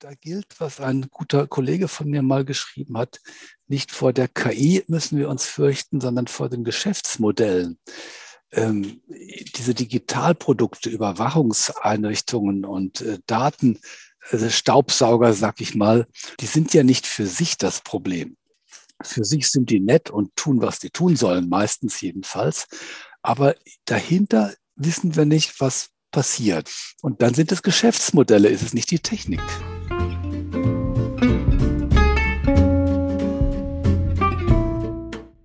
da gilt, was ein guter Kollege von mir mal geschrieben hat, nicht vor der KI müssen wir uns fürchten, sondern vor den Geschäftsmodellen. Ähm, diese Digitalprodukte, Überwachungseinrichtungen und äh, Daten, also Staubsauger, sag ich mal, die sind ja nicht für sich das Problem. Für sich sind die nett und tun, was die tun sollen, meistens jedenfalls. Aber dahinter wissen wir nicht, was passiert. Und dann sind es Geschäftsmodelle, ist es nicht die Technik.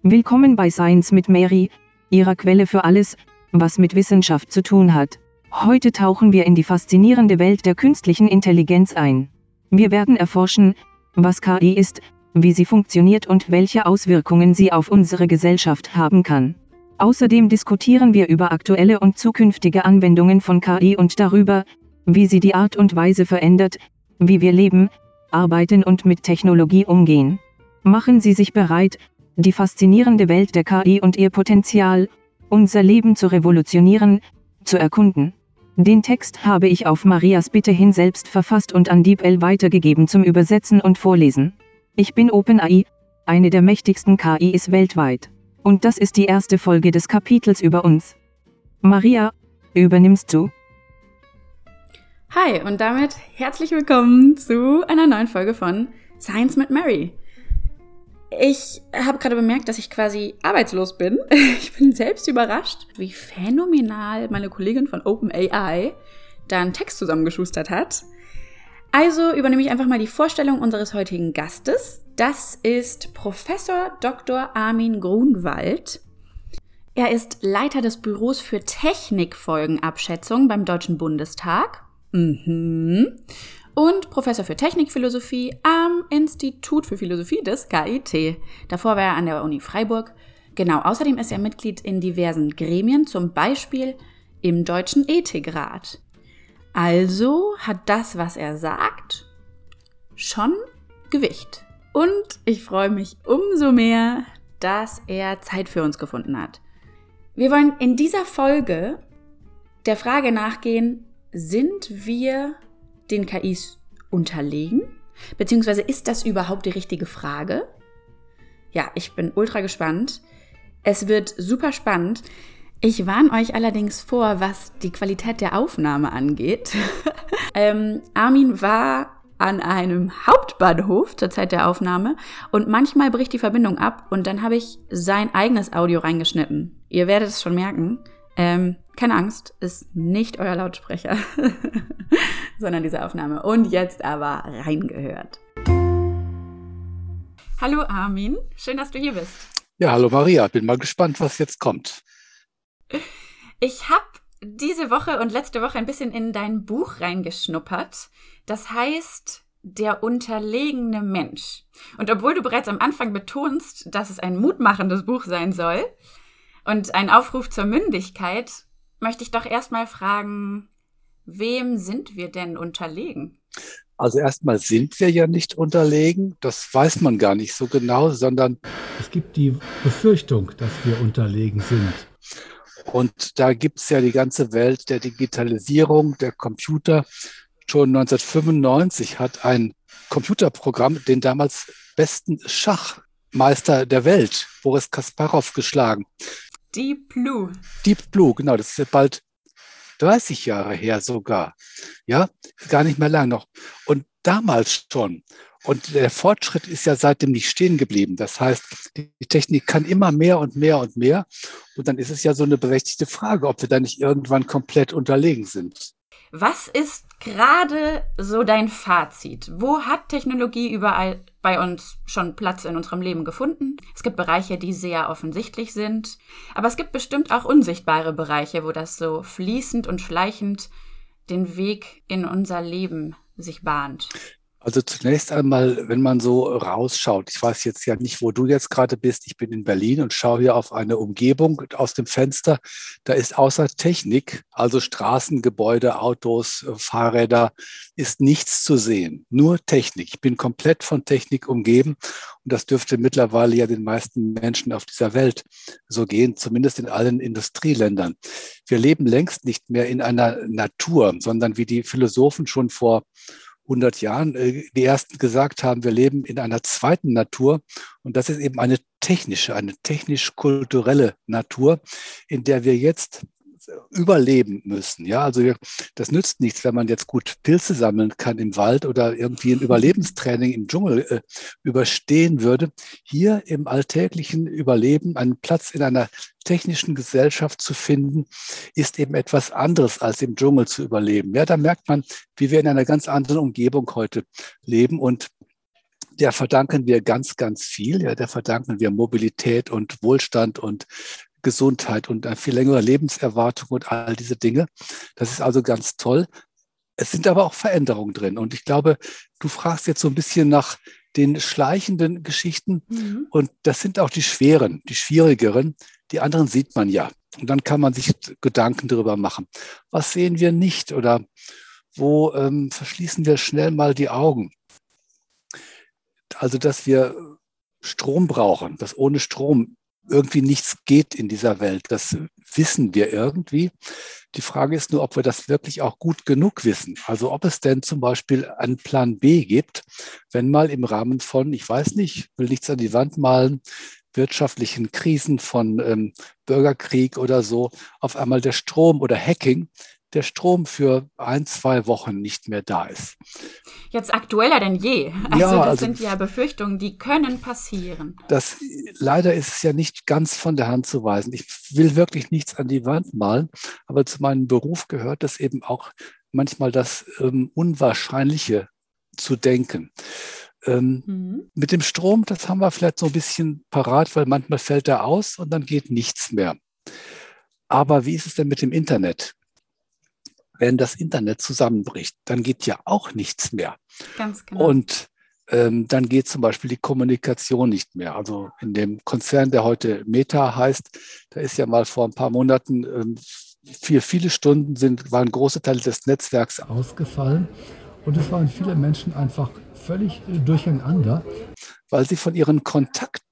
Willkommen bei Science mit Mary, ihrer Quelle für alles, was mit Wissenschaft zu tun hat. Heute tauchen wir in die faszinierende Welt der künstlichen Intelligenz ein. Wir werden erforschen, was KI ist, wie sie funktioniert und welche Auswirkungen sie auf unsere Gesellschaft haben kann. Außerdem diskutieren wir über aktuelle und zukünftige Anwendungen von KI und darüber, wie sie die Art und Weise verändert, wie wir leben, arbeiten und mit Technologie umgehen. Machen Sie sich bereit, die faszinierende Welt der KI und ihr Potenzial, unser Leben zu revolutionieren, zu erkunden. Den Text habe ich auf Marias Bitte hin selbst verfasst und an DeepL weitergegeben zum Übersetzen und Vorlesen. Ich bin OpenAI, eine der mächtigsten KIs weltweit. Und das ist die erste Folge des Kapitels über uns. Maria, übernimmst du? Hi und damit herzlich willkommen zu einer neuen Folge von Science mit Mary. Ich habe gerade bemerkt, dass ich quasi arbeitslos bin. Ich bin selbst überrascht, wie phänomenal meine Kollegin von OpenAI da einen Text zusammengeschustert hat. Also übernehme ich einfach mal die Vorstellung unseres heutigen Gastes. Das ist Professor Dr. Armin Grunwald. Er ist Leiter des Büros für Technikfolgenabschätzung beim Deutschen Bundestag. Mhm und Professor für Technikphilosophie am Institut für Philosophie des KIT. Davor war er an der Uni Freiburg. Genau, außerdem ist er Mitglied in diversen Gremien, zum Beispiel im Deutschen Ethikrat. Also hat das, was er sagt, schon Gewicht. Und ich freue mich umso mehr, dass er Zeit für uns gefunden hat. Wir wollen in dieser Folge der Frage nachgehen, sind wir den KIs unterlegen? Beziehungsweise ist das überhaupt die richtige Frage? Ja, ich bin ultra gespannt. Es wird super spannend. Ich warne euch allerdings vor, was die Qualität der Aufnahme angeht. ähm, Armin war an einem Hauptbahnhof zur Zeit der Aufnahme und manchmal bricht die Verbindung ab und dann habe ich sein eigenes Audio reingeschnitten. Ihr werdet es schon merken. Ähm, keine Angst, ist nicht euer Lautsprecher, sondern diese Aufnahme. Und jetzt aber reingehört. Hallo Armin, schön, dass du hier bist. Ja, hallo Maria, bin mal gespannt, was jetzt kommt. Ich habe diese Woche und letzte Woche ein bisschen in dein Buch reingeschnuppert. Das heißt Der unterlegene Mensch. Und obwohl du bereits am Anfang betonst, dass es ein mutmachendes Buch sein soll, und ein Aufruf zur Mündigkeit, möchte ich doch erstmal fragen, wem sind wir denn unterlegen? Also erstmal sind wir ja nicht unterlegen, das weiß man gar nicht so genau, sondern es gibt die Befürchtung, dass wir unterlegen sind. Und da gibt es ja die ganze Welt der Digitalisierung, der Computer. Schon 1995 hat ein Computerprogramm den damals besten Schachmeister der Welt, Boris Kasparov, geschlagen. Deep Blue. Deep Blue, genau, das ist ja bald 30 Jahre her sogar. Ja, gar nicht mehr lang noch. Und damals schon. Und der Fortschritt ist ja seitdem nicht stehen geblieben. Das heißt, die Technik kann immer mehr und mehr und mehr. Und dann ist es ja so eine berechtigte Frage, ob wir da nicht irgendwann komplett unterlegen sind. Was ist gerade so dein Fazit? Wo hat Technologie überall bei uns schon Platz in unserem Leben gefunden? Es gibt Bereiche, die sehr offensichtlich sind, aber es gibt bestimmt auch unsichtbare Bereiche, wo das so fließend und schleichend den Weg in unser Leben sich bahnt. Also zunächst einmal, wenn man so rausschaut, ich weiß jetzt ja nicht, wo du jetzt gerade bist, ich bin in Berlin und schaue hier auf eine Umgebung aus dem Fenster. Da ist außer Technik, also Straßen, Gebäude, Autos, Fahrräder, ist nichts zu sehen. Nur Technik. Ich bin komplett von Technik umgeben und das dürfte mittlerweile ja den meisten Menschen auf dieser Welt so gehen, zumindest in allen Industrieländern. Wir leben längst nicht mehr in einer Natur, sondern wie die Philosophen schon vor 100 Jahren äh, die ersten gesagt haben, wir leben in einer zweiten Natur. Und das ist eben eine technische, eine technisch-kulturelle Natur, in der wir jetzt überleben müssen. Ja, also das nützt nichts, wenn man jetzt gut Pilze sammeln kann im Wald oder irgendwie ein Überlebenstraining im Dschungel äh, überstehen würde. Hier im alltäglichen Überleben einen Platz in einer technischen Gesellschaft zu finden, ist eben etwas anderes als im Dschungel zu überleben. Ja, da merkt man, wie wir in einer ganz anderen Umgebung heute leben und der verdanken wir ganz, ganz viel. Ja, der verdanken wir Mobilität und Wohlstand und Gesundheit und eine viel längere Lebenserwartung und all diese Dinge. Das ist also ganz toll. Es sind aber auch Veränderungen drin. Und ich glaube, du fragst jetzt so ein bisschen nach den schleichenden Geschichten. Mhm. Und das sind auch die schweren, die schwierigeren. Die anderen sieht man ja. Und dann kann man sich Gedanken darüber machen. Was sehen wir nicht oder wo ähm, verschließen wir schnell mal die Augen? Also, dass wir Strom brauchen, dass ohne Strom irgendwie nichts geht in dieser Welt. Das wissen wir irgendwie. Die Frage ist nur, ob wir das wirklich auch gut genug wissen. Also ob es denn zum Beispiel einen Plan B gibt, wenn mal im Rahmen von, ich weiß nicht, will nichts an die Wand malen, wirtschaftlichen Krisen von ähm, Bürgerkrieg oder so, auf einmal der Strom oder Hacking der Strom für ein, zwei Wochen nicht mehr da ist. Jetzt aktueller denn je. Also ja, das also, sind ja Befürchtungen, die können passieren. Das, leider ist es ja nicht ganz von der Hand zu weisen. Ich will wirklich nichts an die Wand malen, aber zu meinem Beruf gehört es eben auch manchmal das ähm, Unwahrscheinliche zu denken. Ähm, mhm. Mit dem Strom, das haben wir vielleicht so ein bisschen parat, weil manchmal fällt er aus und dann geht nichts mehr. Aber wie ist es denn mit dem Internet? Wenn das Internet zusammenbricht, dann geht ja auch nichts mehr. Ganz genau. Und ähm, dann geht zum Beispiel die Kommunikation nicht mehr. Also in dem Konzern, der heute Meta heißt, da ist ja mal vor ein paar Monaten ähm, für viele Stunden sind, waren große Teile des Netzwerks ausgefallen und es waren viele Menschen einfach völlig äh, durcheinander. Weil sie von ihren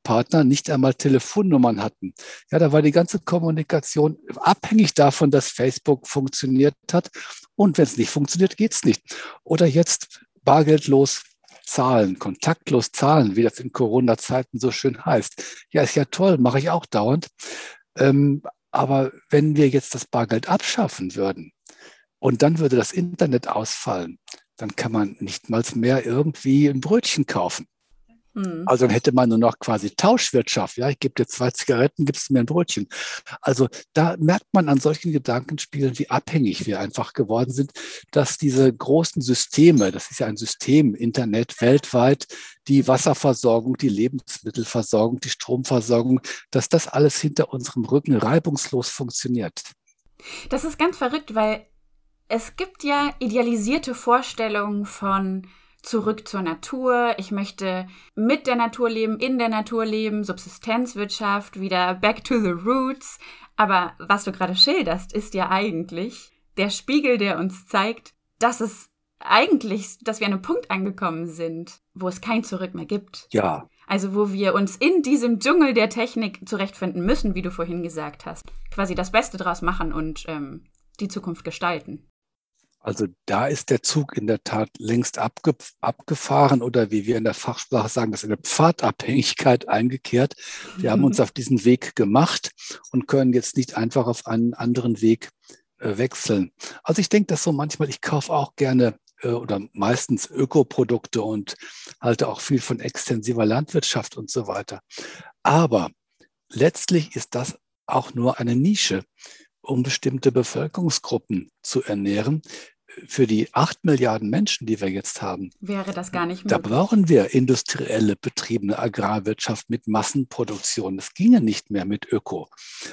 Kontaktpartnern nicht einmal Telefonnummern hatten. Ja, da war die ganze Kommunikation abhängig davon, dass Facebook funktioniert hat. Und wenn es nicht funktioniert, geht es nicht. Oder jetzt bargeldlos zahlen, kontaktlos zahlen, wie das in Corona-Zeiten so schön heißt. Ja, ist ja toll, mache ich auch dauernd. Ähm, aber wenn wir jetzt das Bargeld abschaffen würden und dann würde das Internet ausfallen, dann kann man nicht mal mehr irgendwie ein Brötchen kaufen. Mhm. Also dann hätte man nur noch quasi Tauschwirtschaft. Ja, ich gebe dir zwei Zigaretten, gibst du mir ein Brötchen. Also da merkt man an solchen Gedankenspielen, wie abhängig wir einfach geworden sind, dass diese großen Systeme, das ist ja ein System, Internet weltweit, die Wasserversorgung, die Lebensmittelversorgung, die Stromversorgung, dass das alles hinter unserem Rücken reibungslos funktioniert. Das ist ganz verrückt, weil es gibt ja idealisierte Vorstellungen von zurück zur Natur, ich möchte mit der Natur leben, in der Natur leben, Subsistenzwirtschaft, wieder back to the roots. Aber was du gerade schilderst, ist ja eigentlich der Spiegel, der uns zeigt, dass es eigentlich, dass wir an einem Punkt angekommen sind, wo es kein Zurück mehr gibt. Ja. Also wo wir uns in diesem Dschungel der Technik zurechtfinden müssen, wie du vorhin gesagt hast. Quasi das Beste draus machen und ähm, die Zukunft gestalten. Also da ist der Zug in der Tat längst abge abgefahren oder wie wir in der Fachsprache sagen, das ist eine Pfadabhängigkeit eingekehrt. Wir haben uns auf diesen Weg gemacht und können jetzt nicht einfach auf einen anderen Weg äh, wechseln. Also ich denke das so manchmal, ich kaufe auch gerne äh, oder meistens Ökoprodukte und halte auch viel von extensiver Landwirtschaft und so weiter. Aber letztlich ist das auch nur eine Nische um bestimmte Bevölkerungsgruppen zu ernähren, für die acht Milliarden Menschen, die wir jetzt haben, wäre das gar nicht möglich. Da brauchen wir industrielle betriebene Agrarwirtschaft mit Massenproduktion. Das ginge nicht mehr mit Öko.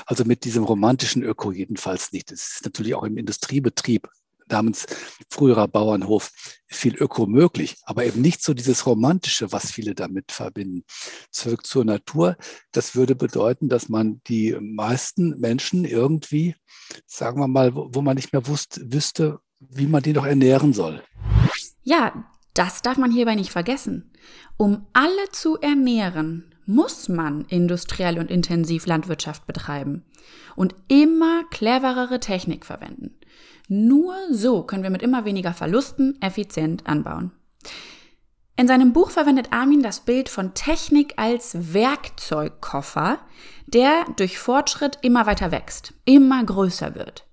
Also mit diesem romantischen Öko jedenfalls nicht. Es ist natürlich auch im Industriebetrieb namens früherer Bauernhof viel Öko möglich, aber eben nicht so dieses Romantische, was viele damit verbinden. Zurück zur Natur, das würde bedeuten, dass man die meisten Menschen irgendwie, sagen wir mal, wo man nicht mehr wusste, wüsste, wie man die noch ernähren soll. Ja, das darf man hierbei nicht vergessen. Um alle zu ernähren, muss man industriell und intensiv Landwirtschaft betreiben und immer cleverere Technik verwenden. Nur so können wir mit immer weniger Verlusten effizient anbauen. In seinem Buch verwendet Armin das Bild von Technik als Werkzeugkoffer, der durch Fortschritt immer weiter wächst, immer größer wird.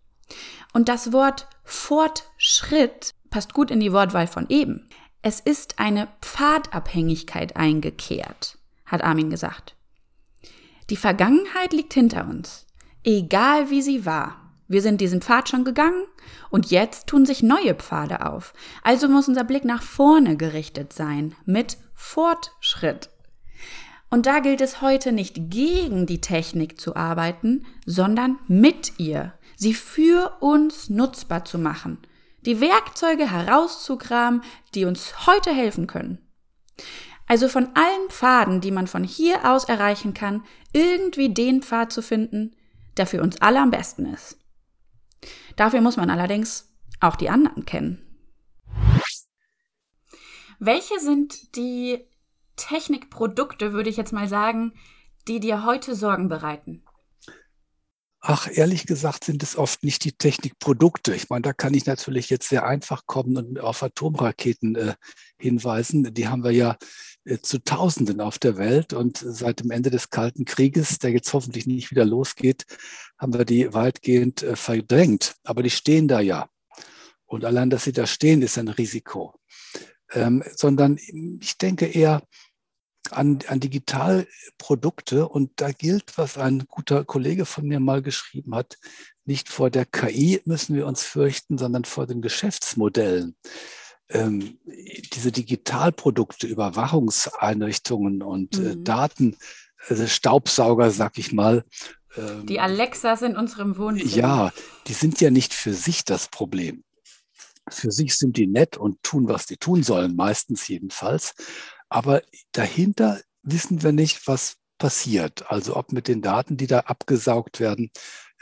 Und das Wort Fortschritt passt gut in die Wortwahl von eben. Es ist eine Pfadabhängigkeit eingekehrt, hat Armin gesagt. Die Vergangenheit liegt hinter uns, egal wie sie war. Wir sind diesen Pfad schon gegangen und jetzt tun sich neue Pfade auf. Also muss unser Blick nach vorne gerichtet sein, mit Fortschritt. Und da gilt es heute nicht gegen die Technik zu arbeiten, sondern mit ihr, sie für uns nutzbar zu machen, die Werkzeuge herauszukramen, die uns heute helfen können. Also von allen Pfaden, die man von hier aus erreichen kann, irgendwie den Pfad zu finden, der für uns alle am besten ist. Dafür muss man allerdings auch die anderen kennen. Welche sind die Technikprodukte, würde ich jetzt mal sagen, die dir heute Sorgen bereiten? Ach, ehrlich gesagt sind es oft nicht die Technikprodukte. Ich meine, da kann ich natürlich jetzt sehr einfach kommen und auf Atomraketen äh, hinweisen. Die haben wir ja äh, zu Tausenden auf der Welt und seit dem Ende des Kalten Krieges, der jetzt hoffentlich nicht wieder losgeht, haben wir die weitgehend äh, verdrängt. Aber die stehen da ja. Und allein, dass sie da stehen, ist ein Risiko. Ähm, sondern ich denke eher, an, an Digitalprodukte. Und da gilt, was ein guter Kollege von mir mal geschrieben hat, nicht vor der KI müssen wir uns fürchten, sondern vor den Geschäftsmodellen. Ähm, diese Digitalprodukte, Überwachungseinrichtungen und äh, mhm. äh, Daten, also Staubsauger, sag ich mal. Ähm, die Alexas in unserem Wohnzimmer. Ja, die sind ja nicht für sich das Problem. Für sich sind die nett und tun, was die tun sollen, meistens jedenfalls. Aber dahinter wissen wir nicht, was passiert. Also ob mit den Daten, die da abgesaugt werden,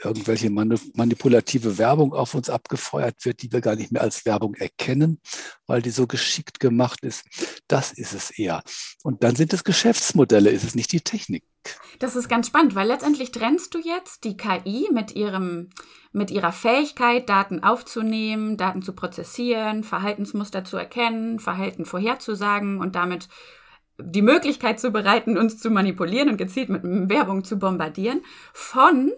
irgendwelche manipulative Werbung auf uns abgefeuert wird, die wir gar nicht mehr als Werbung erkennen, weil die so geschickt gemacht ist. Das ist es eher. Und dann sind es Geschäftsmodelle, ist es nicht die Technik. Das ist ganz spannend, weil letztendlich trennst du jetzt die KI mit ihrem mit ihrer Fähigkeit, Daten aufzunehmen, Daten zu prozessieren, Verhaltensmuster zu erkennen, Verhalten vorherzusagen und damit die Möglichkeit zu bereiten, uns zu manipulieren und gezielt mit Werbung zu bombardieren, von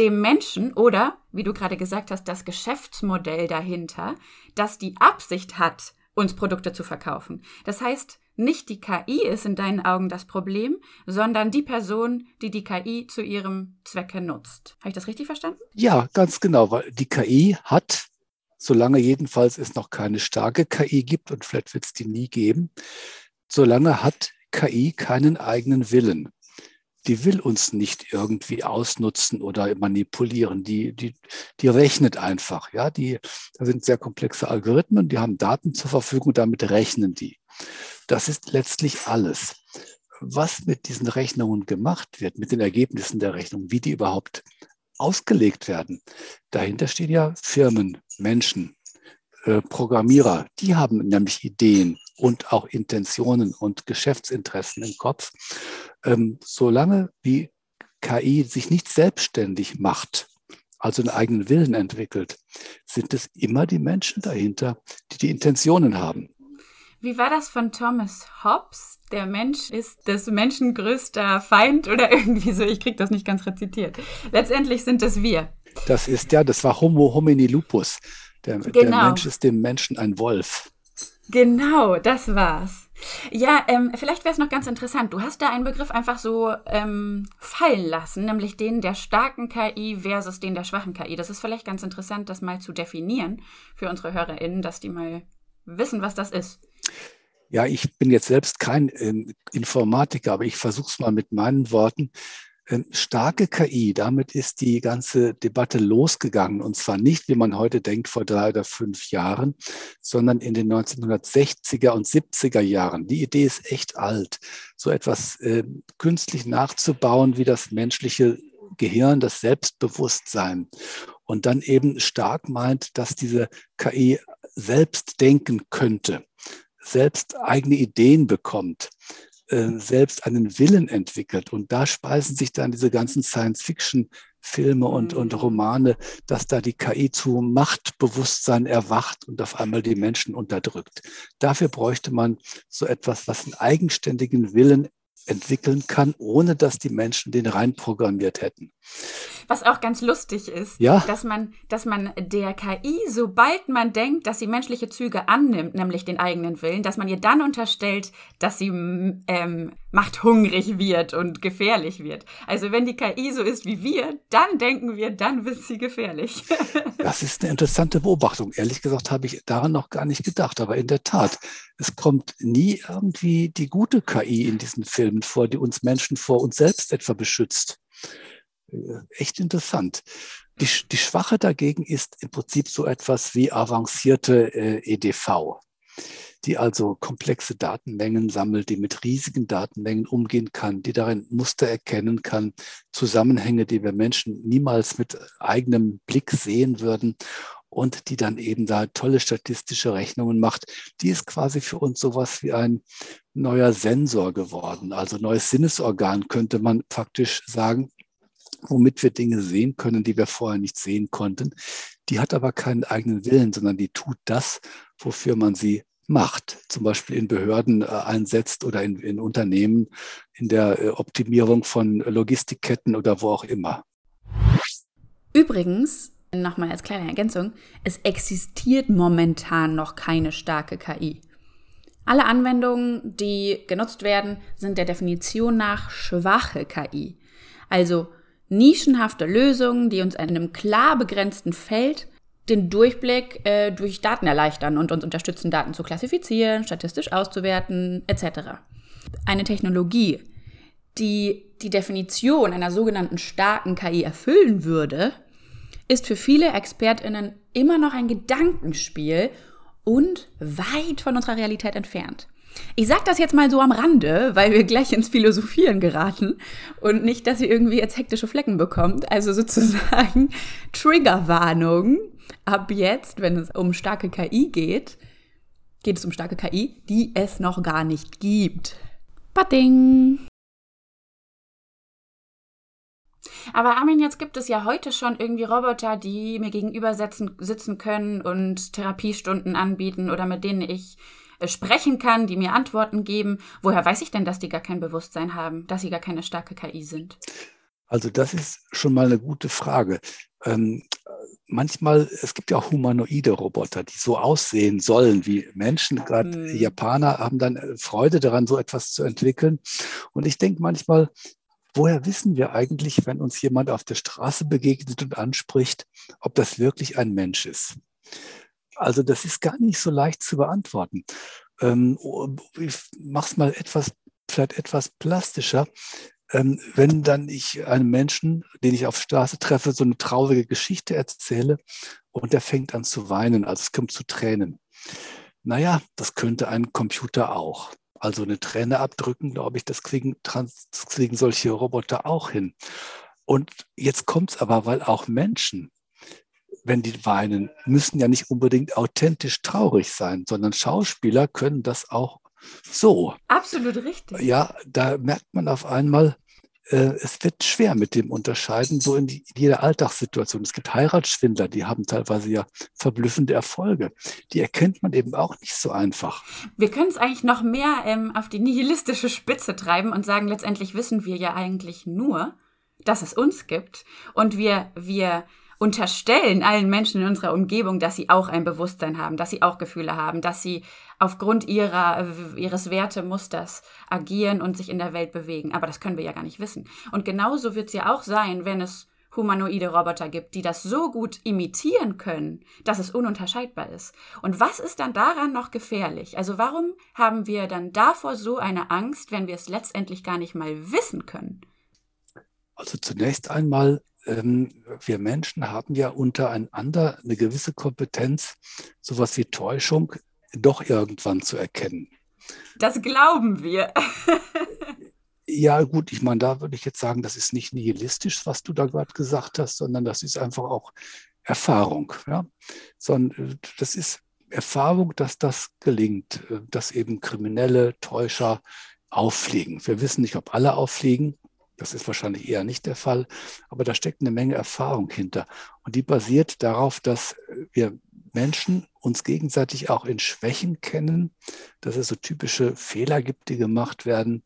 dem Menschen oder, wie du gerade gesagt hast, das Geschäftsmodell dahinter, das die Absicht hat, uns Produkte zu verkaufen. Das heißt, nicht die KI ist in deinen Augen das Problem, sondern die Person, die die KI zu ihrem Zwecke nutzt. Habe ich das richtig verstanden? Ja, ganz genau, weil die KI hat, solange jedenfalls es noch keine starke KI gibt und vielleicht wird es die nie geben, solange hat KI keinen eigenen Willen die will uns nicht irgendwie ausnutzen oder manipulieren. Die, die, die rechnet einfach. Ja, die, da sind sehr komplexe Algorithmen, die haben Daten zur Verfügung, damit rechnen die. Das ist letztlich alles. Was mit diesen Rechnungen gemacht wird, mit den Ergebnissen der Rechnung, wie die überhaupt ausgelegt werden, dahinter stehen ja Firmen, Menschen, äh, Programmierer, die haben nämlich Ideen und auch Intentionen und Geschäftsinteressen im Kopf. Ähm, solange wie KI sich nicht selbstständig macht, also einen eigenen Willen entwickelt, sind es immer die Menschen dahinter, die die Intentionen haben. Wie war das von Thomas Hobbes? Der Mensch ist des Menschen größter Feind oder irgendwie so. Ich kriege das nicht ganz rezitiert. Letztendlich sind es wir. Das ist ja, das war Homo homini lupus. Der, genau. der Mensch ist dem Menschen ein Wolf. Genau, das war's. Ja, ähm, vielleicht wäre es noch ganz interessant. Du hast da einen Begriff einfach so ähm, fallen lassen, nämlich den der starken KI versus den der schwachen KI. Das ist vielleicht ganz interessant, das mal zu definieren für unsere HörerInnen, dass die mal wissen, was das ist. Ja, ich bin jetzt selbst kein äh, Informatiker, aber ich versuche es mal mit meinen Worten. Ähm, starke KI, damit ist die ganze Debatte losgegangen. Und zwar nicht, wie man heute denkt, vor drei oder fünf Jahren, sondern in den 1960er und 70er Jahren. Die Idee ist echt alt, so etwas äh, künstlich nachzubauen wie das menschliche Gehirn, das Selbstbewusstsein. Und dann eben stark meint, dass diese KI selbst denken könnte, selbst eigene Ideen bekommt äh, selbst einen Willen entwickelt. Und da speisen sich dann diese ganzen Science-Fiction Filme und, und mhm. Romane, dass da die KI zu Machtbewusstsein erwacht und auf einmal die Menschen unterdrückt. Dafür bräuchte man so etwas, was einen eigenständigen Willen entwickeln kann, ohne dass die Menschen den reinprogrammiert hätten. Was auch ganz lustig ist, ja. dass, man, dass man der KI, sobald man denkt, dass sie menschliche Züge annimmt, nämlich den eigenen Willen, dass man ihr dann unterstellt, dass sie ähm, machthungrig wird und gefährlich wird. Also wenn die KI so ist wie wir, dann denken wir, dann wird sie gefährlich. das ist eine interessante Beobachtung. Ehrlich gesagt habe ich daran noch gar nicht gedacht, aber in der Tat, es kommt nie irgendwie die gute KI in diesen Filmen vor, die uns Menschen vor uns selbst etwa beschützt. Äh, echt interessant. Die, die schwache dagegen ist im Prinzip so etwas wie avancierte äh, EDV, die also komplexe Datenmengen sammelt, die mit riesigen Datenmengen umgehen kann, die darin Muster erkennen kann, Zusammenhänge, die wir Menschen niemals mit eigenem Blick sehen würden und die dann eben da tolle statistische Rechnungen macht. Die ist quasi für uns sowas wie ein neuer Sensor geworden, also neues Sinnesorgan könnte man faktisch sagen, womit wir Dinge sehen können, die wir vorher nicht sehen konnten. Die hat aber keinen eigenen Willen, sondern die tut das, wofür man sie macht, zum Beispiel in Behörden äh, einsetzt oder in, in Unternehmen, in der äh, Optimierung von Logistikketten oder wo auch immer. Übrigens, nochmal als kleine Ergänzung, es existiert momentan noch keine starke KI. Alle Anwendungen, die genutzt werden, sind der Definition nach schwache KI. Also nischenhafte Lösungen, die uns in einem klar begrenzten Feld den Durchblick äh, durch Daten erleichtern und uns unterstützen, Daten zu klassifizieren, statistisch auszuwerten, etc. Eine Technologie, die die Definition einer sogenannten starken KI erfüllen würde, ist für viele Expertinnen immer noch ein Gedankenspiel und weit von unserer Realität entfernt. Ich sage das jetzt mal so am Rande, weil wir gleich ins Philosophieren geraten und nicht, dass ihr irgendwie jetzt hektische Flecken bekommt. Also sozusagen Triggerwarnung. Ab jetzt, wenn es um starke KI geht, geht es um starke KI, die es noch gar nicht gibt. Bading! Aber Armin, jetzt gibt es ja heute schon irgendwie Roboter, die mir gegenüber sitzen, können und Therapiestunden anbieten oder mit denen ich sprechen kann, die mir Antworten geben. Woher weiß ich denn, dass die gar kein Bewusstsein haben, dass sie gar keine starke KI sind? Also das ist schon mal eine gute Frage. Ähm, manchmal, es gibt ja auch humanoide Roboter, die so aussehen sollen wie Menschen. Gerade hm. Japaner haben dann äh, Freude daran, so etwas zu entwickeln. Und ich denke manchmal, woher wissen wir eigentlich, wenn uns jemand auf der Straße begegnet und anspricht, ob das wirklich ein Mensch ist? Also das ist gar nicht so leicht zu beantworten. Ähm, oh, ich mache es mal etwas, vielleicht etwas plastischer. Ähm, wenn dann ich einem Menschen, den ich auf Straße treffe, so eine traurige Geschichte erzähle und der fängt an zu weinen, also es kommt zu Tränen. Naja, das könnte ein Computer auch. Also eine Träne abdrücken, glaube ich, das kriegen, das kriegen solche Roboter auch hin. Und jetzt kommt es aber, weil auch Menschen wenn die weinen, müssen ja nicht unbedingt authentisch traurig sein, sondern Schauspieler können das auch so. Absolut richtig. Ja, da merkt man auf einmal, äh, es wird schwer mit dem Unterscheiden, so in, die, in jeder Alltagssituation. Es gibt Heiratsschwindler, die haben teilweise ja verblüffende Erfolge. Die erkennt man eben auch nicht so einfach. Wir können es eigentlich noch mehr ähm, auf die nihilistische Spitze treiben und sagen, letztendlich wissen wir ja eigentlich nur, dass es uns gibt und wir, wir unterstellen allen Menschen in unserer Umgebung, dass sie auch ein Bewusstsein haben, dass sie auch Gefühle haben, dass sie aufgrund ihrer, ihres Wertemusters agieren und sich in der Welt bewegen. Aber das können wir ja gar nicht wissen. Und genauso wird es ja auch sein, wenn es humanoide Roboter gibt, die das so gut imitieren können, dass es ununterscheidbar ist. Und was ist dann daran noch gefährlich? Also warum haben wir dann davor so eine Angst, wenn wir es letztendlich gar nicht mal wissen können? Also zunächst einmal wir Menschen haben ja untereinander eine gewisse Kompetenz, sowas wie Täuschung doch irgendwann zu erkennen. Das glauben wir. ja, gut, ich meine, da würde ich jetzt sagen, das ist nicht nihilistisch, was du da gerade gesagt hast, sondern das ist einfach auch Erfahrung. Ja? Sondern äh, das ist Erfahrung, dass das gelingt, äh, dass eben kriminelle Täuscher auffliegen. Wir wissen nicht, ob alle auffliegen, Das ist wahrscheinlich eher nicht der Fall, aber da steckt eine Menge Erfahrung hinter. Und die basiert darauf, dass wir Menschen uns gegenseitig auch in Schwächen kennen, dass es so typische Fehler gibt, die gemacht werden,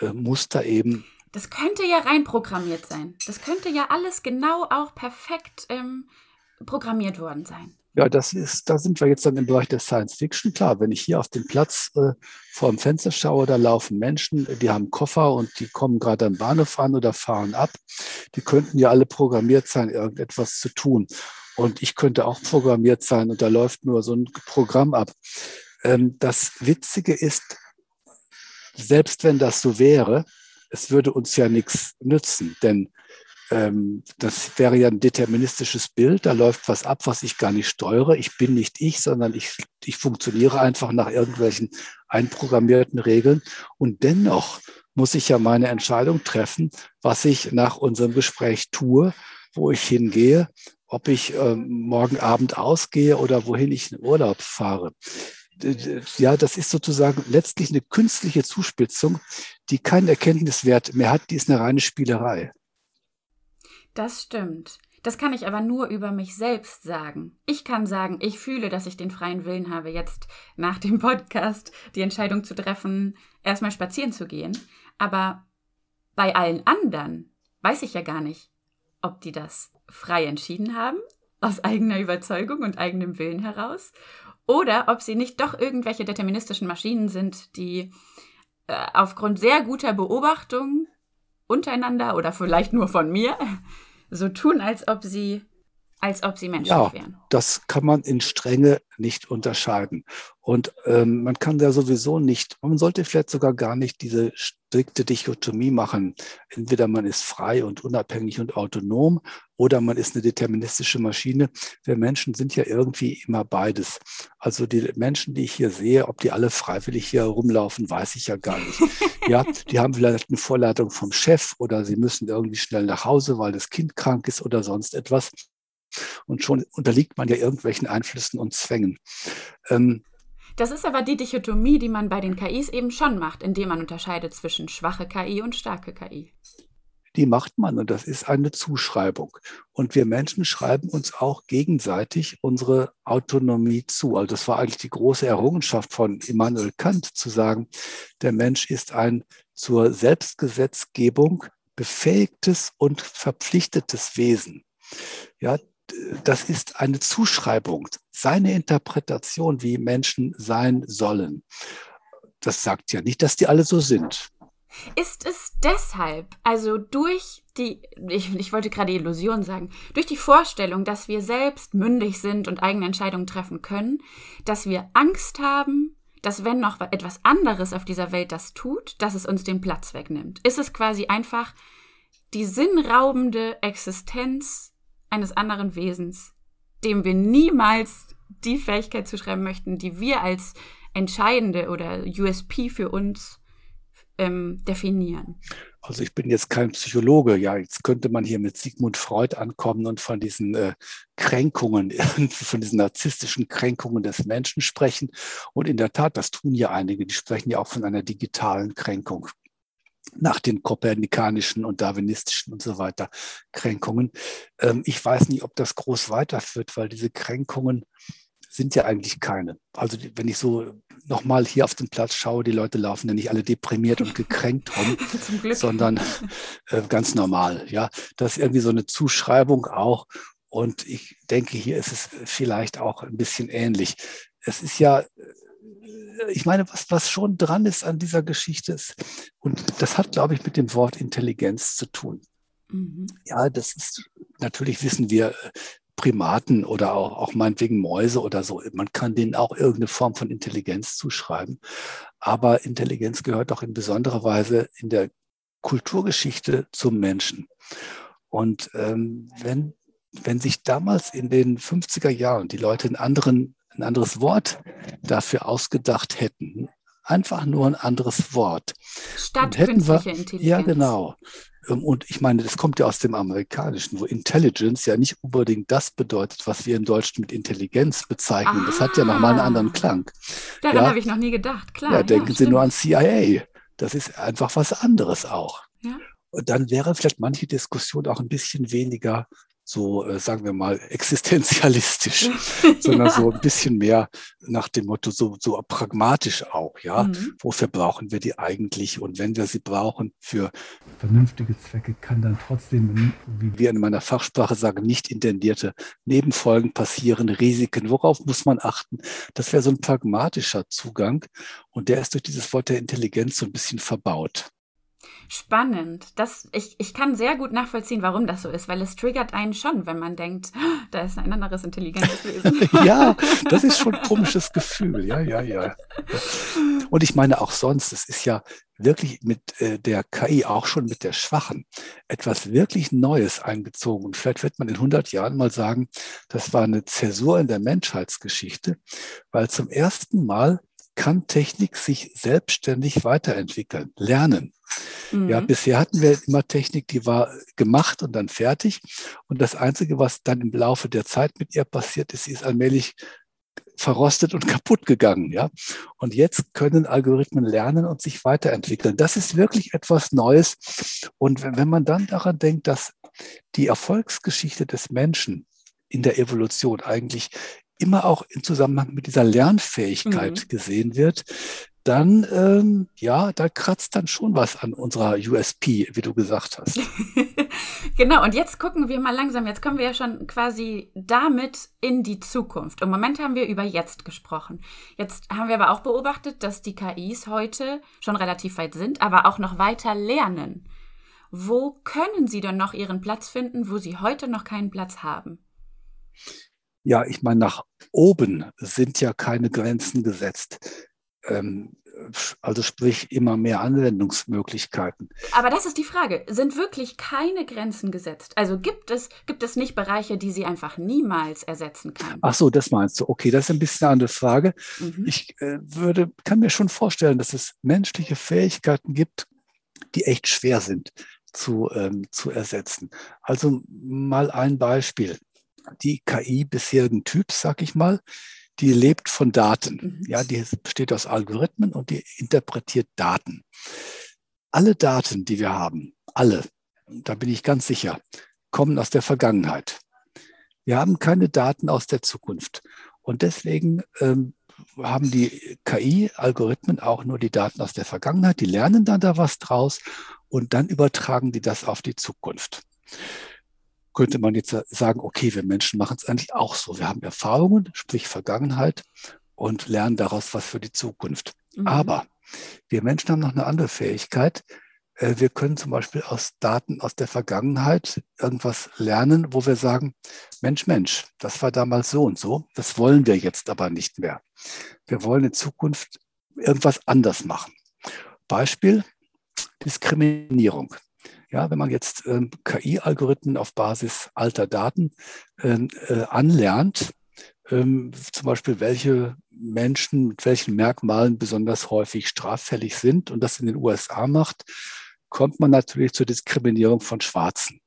äh, Muster eben. Das könnte ja reinprogrammiert sein. Das könnte ja alles genau auch perfekt ähm, programmiert worden sein. Ja, das ist, da sind wir jetzt dann im Bereich der Science Fiction. Klar, wenn ich hier auf den Platz äh, vor dem Fenster schaue, da laufen Menschen, die haben Koffer und die kommen gerade am Bahnhof an oder fahren ab. Die könnten ja alle programmiert sein, irgendetwas zu tun. Und ich könnte auch programmiert sein und da läuft nur so ein Programm ab. Ähm, das Witzige ist, selbst wenn das so wäre, es würde uns ja nichts nützen, denn das wäre ja ein deterministisches Bild, da läuft was ab, was ich gar nicht steuere. Ich bin nicht ich, sondern ich, ich funktioniere einfach nach irgendwelchen einprogrammierten Regeln. Und dennoch muss ich ja meine Entscheidung treffen, was ich nach unserem Gespräch tue, wo ich hingehe, ob ich äh, morgen Abend ausgehe oder wohin ich in Urlaub fahre. Ja, das ist sozusagen letztlich eine künstliche Zuspitzung, die keinen Erkenntniswert mehr hat, die ist eine reine Spielerei. Das stimmt. Das kann ich aber nur über mich selbst sagen. Ich kann sagen, ich fühle, dass ich den freien Willen habe, jetzt nach dem Podcast die Entscheidung zu treffen, erstmal spazieren zu gehen. Aber bei allen anderen weiß ich ja gar nicht, ob die das frei entschieden haben, aus eigener Überzeugung und eigenem Willen heraus, oder ob sie nicht doch irgendwelche deterministischen Maschinen sind, die äh, aufgrund sehr guter Beobachtung untereinander oder vielleicht nur von mir so tun, als ob sie als ob sie menschlich ja, wären. Das kann man in Strenge nicht unterscheiden. Und ähm, man kann da sowieso nicht, man sollte vielleicht sogar gar nicht diese strikte Dichotomie machen. Entweder man ist frei und unabhängig und autonom oder man ist eine deterministische Maschine. Wir Menschen sind ja irgendwie immer beides. Also die Menschen, die ich hier sehe, ob die alle freiwillig hier rumlaufen, weiß ich ja gar nicht. ja, die haben vielleicht eine Vorleitung vom Chef oder sie müssen irgendwie schnell nach Hause, weil das Kind krank ist oder sonst etwas. Und schon unterliegt man ja irgendwelchen Einflüssen und Zwängen. Ähm, das ist aber die Dichotomie, die man bei den KIs eben schon macht, indem man unterscheidet zwischen schwache KI und starke KI. Die macht man und das ist eine Zuschreibung. Und wir Menschen schreiben uns auch gegenseitig unsere Autonomie zu. Also das war eigentlich die große Errungenschaft von Immanuel Kant zu sagen, der Mensch ist ein zur Selbstgesetzgebung befähigtes und verpflichtetes Wesen. Ja, das ist eine Zuschreibung, seine Interpretation, wie Menschen sein sollen. Das sagt ja nicht, dass die alle so sind. Ist es deshalb, also durch die, ich, ich wollte gerade Illusion sagen, durch die Vorstellung, dass wir selbst mündig sind und eigene Entscheidungen treffen können, dass wir Angst haben, dass wenn noch etwas anderes auf dieser Welt das tut, dass es uns den Platz wegnimmt? Ist es quasi einfach die sinnraubende Existenz eines anderen Wesens, dem wir niemals die Fähigkeit zuschreiben möchten, die wir als entscheidende oder USP für uns ähm, definieren. Also ich bin jetzt kein Psychologe, ja, jetzt könnte man hier mit Sigmund Freud ankommen und von diesen äh, Kränkungen, von diesen narzisstischen Kränkungen des Menschen sprechen. Und in der Tat, das tun ja einige, die sprechen ja auch von einer digitalen Kränkung nach den kopernikanischen und darwinistischen und so weiter Kränkungen. Ähm, ich weiß nicht, ob das groß weiterführt, weil diese Kränkungen sind ja eigentlich keine. Also wenn ich so nochmal hier auf den Platz schaue, die Leute laufen ja nicht alle deprimiert und gekränkt rum, sondern äh, ganz normal. Ja, das ist irgendwie so eine Zuschreibung auch. Und ich denke, hier ist es vielleicht auch ein bisschen ähnlich. Es ist ja ich meine, was, was schon dran ist an dieser Geschichte ist, und das hat, glaube ich, mit dem Wort Intelligenz zu tun. Mhm. Ja, das ist, natürlich wissen wir, Primaten oder auch, auch meinetwegen Mäuse oder so, man kann denen auch irgendeine Form von Intelligenz zuschreiben. Aber Intelligenz gehört auch in besonderer Weise in der Kulturgeschichte zum Menschen. Und ähm, wenn, wenn sich damals in den 50er Jahren die Leute in anderen ein anderes Wort dafür ausgedacht hätten. Einfach nur ein anderes Wort. Statt wir, Intelligenz. Ja, genau. Ähm, und ich meine, das kommt ja aus dem Amerikanischen, wo Intelligence ja nicht unbedingt das bedeutet, was wir im Deutschen mit Intelligenz bezeichnen. Ah, das hat ja nochmal einen ah. anderen Klang. Daran ja, habe ich noch nie gedacht, klar. Ja, denken ja, Sie nur an CIA. Das ist einfach was anderes auch. Ja. dann wäre vielleicht manche Diskussion auch ein bisschen weniger so, äh, sagen wir mal, existenzialistisch, sondern so ein bisschen mehr nach dem Motto, so, so pragmatisch auch, ja. Mhm. Wofür brauchen wir die eigentlich? Und wenn wir sie brauchen für vernünftige Zwecke, kann dann trotzdem, wie wir in meiner Fachsprache sagen, nicht intendierte Nebenfolgen passieren, Risiken. Worauf muss man achten? Das wäre so ein pragmatischer Zugang. Und der ist durch dieses Wort der Intelligenz so ein bisschen verbaut. Spannend. Das, ich, ich kann sehr gut nachvollziehen, warum das so ist, weil es triggert einen schon, wenn man denkt, oh, da ist ein anderes intelligentes Wesen. ja, das ist schon ein komisches Gefühl. Ja, ja, ja. Und ich meine auch sonst, es ist ja wirklich mit äh, der KI, auch schon mit der Schwachen, etwas wirklich Neues eingezogen. Und vielleicht wird man in 100 Jahren mal sagen, das war eine Zäsur in der Menschheitsgeschichte, weil zum ersten Mal kann Technik sich selbstständig weiterentwickeln, lernen. Mhm. Ja, bisher hatten wir immer Technik, die war gemacht und dann fertig. Und das Einzige, was dann im Laufe der Zeit mit ihr passiert ist, sie ist allmählich verrostet und kaputt gegangen, ja. Und jetzt können Algorithmen lernen und sich weiterentwickeln. Das ist wirklich etwas Neues. Und wenn man dann daran denkt, dass die Erfolgsgeschichte des Menschen in der Evolution eigentlich immer auch im Zusammenhang mit dieser Lernfähigkeit mhm. gesehen wird, dann, ähm, ja, da kratzt dann schon was an unserer USP, wie du gesagt hast. genau, und jetzt gucken wir mal langsam, jetzt kommen wir ja schon quasi damit in die Zukunft. Im Moment haben wir über jetzt gesprochen. Jetzt haben wir aber auch beobachtet, dass die KIs heute schon relativ weit sind, aber auch noch weiter lernen. Wo können sie denn noch ihren Platz finden, wo sie heute noch keinen Platz haben? Ja, ich meine, nach oben sind ja keine Grenzen gesetzt. Ähm, also sprich immer mehr Anwendungsmöglichkeiten. Aber das ist die Frage. Sind wirklich keine Grenzen gesetzt? Also gibt es, gibt es nicht Bereiche, die sie einfach niemals ersetzen können? Ach so, das meinst du. Okay, das ist ein bisschen eine andere Frage. Mhm. Ich äh, würde, kann mir schon vorstellen, dass es menschliche Fähigkeiten gibt, die echt schwer sind zu, ähm, zu ersetzen. Also mal ein Beispiel die KI bisherigen Typs, sag ich mal, die lebt von Daten. Mhm. Ja, die besteht aus Algorithmen und die interpretiert Daten. Alle Daten, die wir haben, alle, da bin ich ganz sicher, kommen aus der Vergangenheit. Wir haben keine Daten aus der Zukunft. Und deswegen ähm, haben die KI-Algorithmen auch nur die Daten aus der Vergangenheit. Die lernen dann da was draus und dann übertragen die das auf die Zukunft könnte man jetzt sagen, okay, wir Menschen machen es eigentlich auch so. Wir haben Erfahrungen, sprich Vergangenheit und lernen daraus was für die Zukunft. Mhm. Aber wir Menschen haben noch eine andere Fähigkeit. Äh, wir können zum Beispiel aus Daten aus der Vergangenheit irgendwas lernen, wo wir sagen, Mensch, Mensch, das war damals so und so, das wollen wir jetzt aber nicht mehr. Wir wollen in Zukunft irgendwas anders machen. Beispiel Diskriminierung. Ja, wenn man jetzt ähm, KI-Algorithmen auf Basis alter Daten ähm, äh, anlernt, ähm, zum Beispiel welche Menschen mit welchen Merkmalen besonders häufig straffällig sind und das in den USA macht, kommt man natürlich zur Diskriminierung von Schwarzen.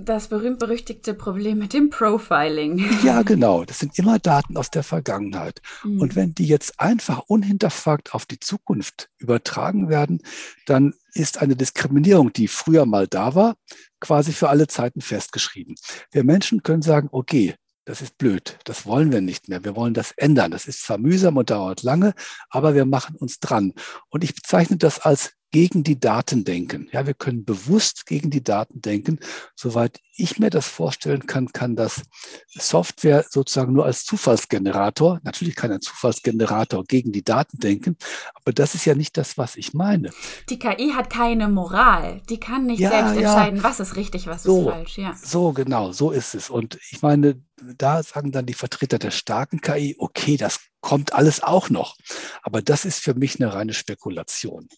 Das berühmt-berüchtigte Problem mit dem Profiling. Ja, genau. Das sind immer Daten aus der Vergangenheit. Mhm. Und wenn die jetzt einfach unhinterfragt auf die Zukunft übertragen werden, dann ist eine Diskriminierung, die früher mal da war, quasi für alle Zeiten festgeschrieben. Wir Menschen können sagen, okay, das ist blöd, das wollen wir nicht mehr, wir wollen das ändern. Das ist zwar mühsam und dauert lange, aber wir machen uns dran. Und ich bezeichne das als gegen die Daten denken. Ja, wir können bewusst gegen die Daten denken. Soweit ich mir das vorstellen kann, kann das Software sozusagen nur als Zufallsgenerator, natürlich kann ein Zufallsgenerator gegen die Daten denken, aber das ist ja nicht das, was ich meine. Die KI hat keine Moral. Die kann nicht ja, selbst ja. entscheiden, was ist richtig, was so, ist falsch. Ja. So genau, so ist es. Und ich meine, da sagen dann die Vertreter der starken KI, okay, das kommt alles auch noch. Aber das ist für mich eine reine Spekulation.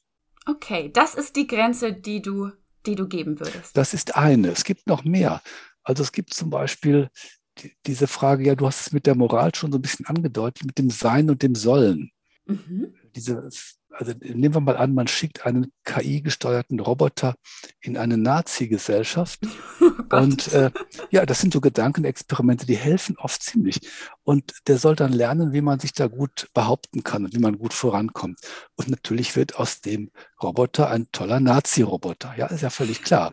Okay, das ist die Grenze, die du, die du geben würdest. Das ist eine. Es gibt noch mehr. Also es gibt zum Beispiel die, diese Frage, ja, du hast es mit der Moral schon so ein bisschen angedeutet, mit dem Sein und dem Sollen. Mhm. Diese also nehmen wir mal an, man schickt einen KI-gesteuerten Roboter in eine Nazi-Gesellschaft. Oh und äh, ja, das sind so Gedankenexperimente, die helfen oft ziemlich. Und der soll dann lernen, wie man sich da gut behaupten kann und wie man gut vorankommt. Und natürlich wird aus dem Roboter ein toller Nazi-Roboter. Ja, ist ja völlig klar.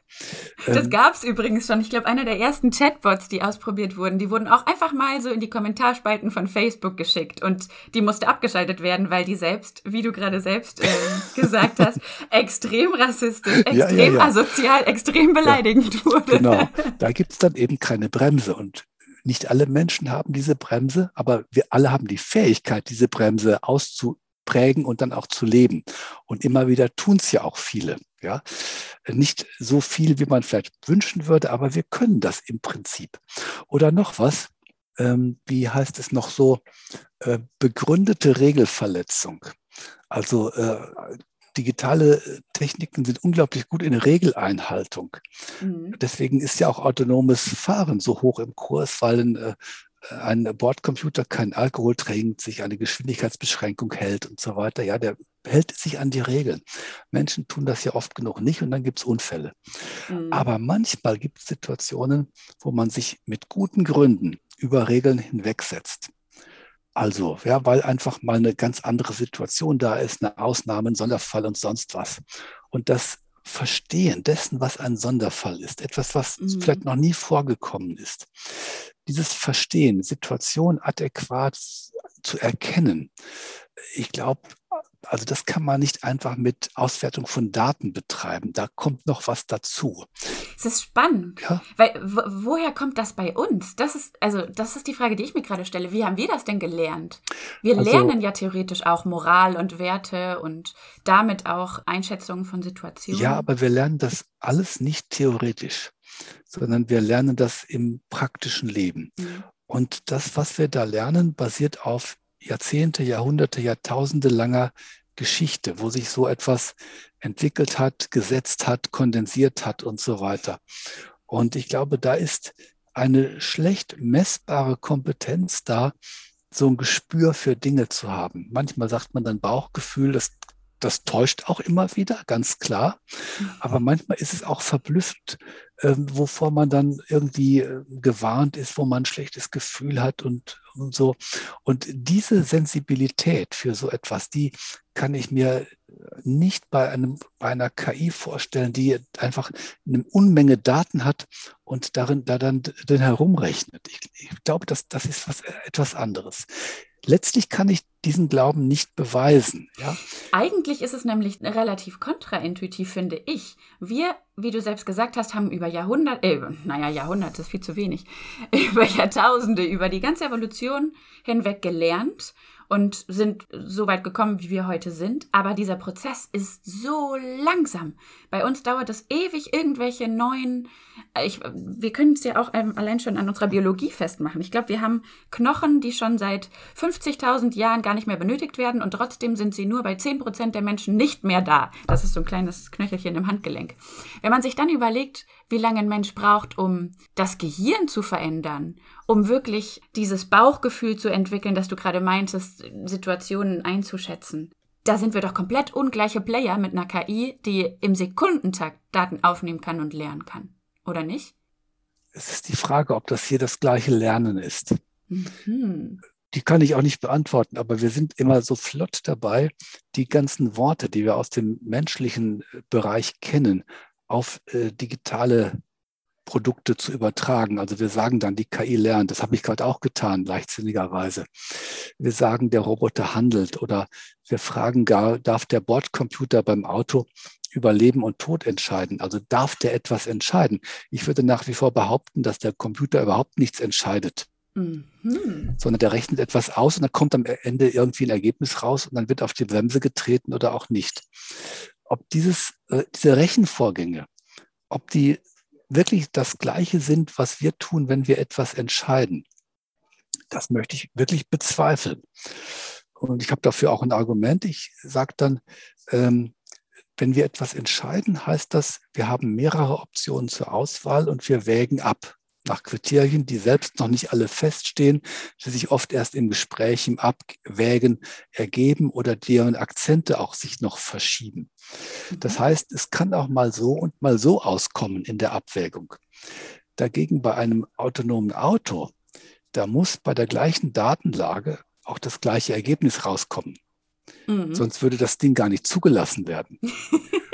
Das ähm, gab es übrigens schon. Ich glaube, einer der ersten Chatbots, die ausprobiert wurden, die wurden auch einfach mal so in die Kommentarspalten von Facebook geschickt. Und die musste abgeschaltet werden, weil die selbst, wie du gerade selbst äh, gesagt hast, extrem rassistisch, extrem ja, ja, ja. asozial, extrem beleidigend wurde. Genau, da gibt es dann eben keine Bremse. Und nicht alle Menschen haben diese Bremse, aber wir alle haben die Fähigkeit, diese Bremse auszuprägen und dann auch zu leben. Und immer wieder tun es ja auch viele. Ja, nicht so viel, wie man vielleicht wünschen würde, aber wir können das im Prinzip. Oder noch was, ähm, wie heißt es noch so, äh, begründete Regelverletzung. Also äh, digitale äh, Techniken sind unglaublich gut in Regeleinhaltung. Mhm. Deswegen ist ja auch autonomes Fahren so hoch im Kurs, weil ein, äh, ein Bordcomputer keinen Alkohol trinkt, sich eine Geschwindigkeitsbeschränkung hält und so weiter. Ja, der hält sich an die Regeln. Menschen tun das ja oft genug nicht und dann gibt es Unfälle. Mhm. Aber manchmal gibt es Situationen, wo man sich mit guten Gründen über Regeln hinwegsetzt. Also, ja, weil einfach mal eine ganz andere Situation da ist, eine Ausnahme, ein Sonderfall und sonst was. Und das Verstehen dessen, was ein Sonderfall ist, etwas, was mhm. vielleicht noch nie vorgekommen ist. Dieses Verstehen, Situation adäquat zu erkennen, ich glaube, also das kann man nicht einfach mit Auswertung von Daten betreiben. Da kommt noch was dazu. Es ist spannend. Ja. Weil wo, woher kommt das bei uns? Das ist, also, das ist die Frage, die ich mir gerade stelle. Wie haben wir das denn gelernt? Wir also, lernen ja theoretisch auch Moral und Werte und damit auch Einschätzungen von Situationen. Ja, aber wir lernen das alles nicht theoretisch, sondern wir lernen das im praktischen Leben. Mhm. Und das, was wir da lernen, basiert auf Jahrzehnte, Jahrhunderte, Jahrtausende langer Geschichte, wo sich so etwas entwickelt hat, gesetzt hat, kondensiert hat und so weiter. Und ich glaube, da ist eine schlecht messbare Kompetenz da, so ein Gespür für Dinge zu haben. Manchmal sagt man dann Bauchgefühl, das, das täuscht auch immer wieder, ganz klar. Aber manchmal ist es auch verblüffend, äh, wovor man dann irgendwie äh, gewarnt ist, wo man ein schlechtes Gefühl hat und, und so. Und diese Sensibilität für so etwas, die kann ich mir nicht bei, einem, bei einer KI vorstellen, die einfach eine Unmenge Daten hat und darin da dann drin herumrechnet. Ich, ich glaube, das, das ist was, etwas anderes. Letztlich kann ich diesen Glauben nicht beweisen. Ja? Eigentlich ist es nämlich relativ kontraintuitiv, finde ich. Wir, wie du selbst gesagt hast, haben über Jahrhunderte, äh, naja, Jahrhunderte ist viel zu wenig, über Jahrtausende, über die ganze Evolution hinweg gelernt und sind so weit gekommen, wie wir heute sind. Aber dieser Prozess ist so langsam. Bei uns dauert es ewig, irgendwelche neuen. Äh, ich, wir können es ja auch ähm, allein schon an unserer Biologie festmachen. Ich glaube, wir haben Knochen, die schon seit 50.000 Jahren gar nicht mehr benötigt werden und trotzdem sind sie nur bei 10% der Menschen nicht mehr da. Das ist so ein kleines Knöchelchen im Handgelenk. Wenn man sich dann überlegt, wie lange ein Mensch braucht, um das Gehirn zu verändern, um wirklich dieses Bauchgefühl zu entwickeln, das du gerade meintest, Situationen einzuschätzen. Da sind wir doch komplett ungleiche Player mit einer KI, die im Sekundentakt Daten aufnehmen kann und lernen kann. Oder nicht? Es ist die Frage, ob das hier das gleiche Lernen ist. Mhm. Die kann ich auch nicht beantworten, aber wir sind immer so flott dabei, die ganzen Worte, die wir aus dem menschlichen Bereich kennen, auf äh, digitale Produkte zu übertragen. Also wir sagen dann, die KI lernt. Das habe ich gerade auch getan, leichtsinnigerweise. Wir sagen, der Roboter handelt oder wir fragen gar, darf der Bordcomputer beim Auto über Leben und Tod entscheiden? Also darf der etwas entscheiden? Ich würde nach wie vor behaupten, dass der Computer überhaupt nichts entscheidet. Mhm. Sondern der rechnet etwas aus und dann kommt am Ende irgendwie ein Ergebnis raus und dann wird auf die Bremse getreten oder auch nicht ob dieses, äh, diese Rechenvorgänge, ob die wirklich das Gleiche sind, was wir tun, wenn wir etwas entscheiden. Das möchte ich wirklich bezweifeln. Und ich habe dafür auch ein Argument. Ich sage dann, ähm, wenn wir etwas entscheiden, heißt das, wir haben mehrere Optionen zur Auswahl und wir wägen ab. Nach Kriterien, die selbst noch nicht alle feststehen, die sich oft erst im Gespräch, im Abwägen ergeben oder deren Akzente auch sich noch verschieben. Das mhm. heißt, es kann auch mal so und mal so auskommen in der Abwägung. Dagegen bei einem autonomen Auto, da muss bei der gleichen Datenlage auch das gleiche Ergebnis rauskommen. Mhm. Sonst würde das Ding gar nicht zugelassen werden.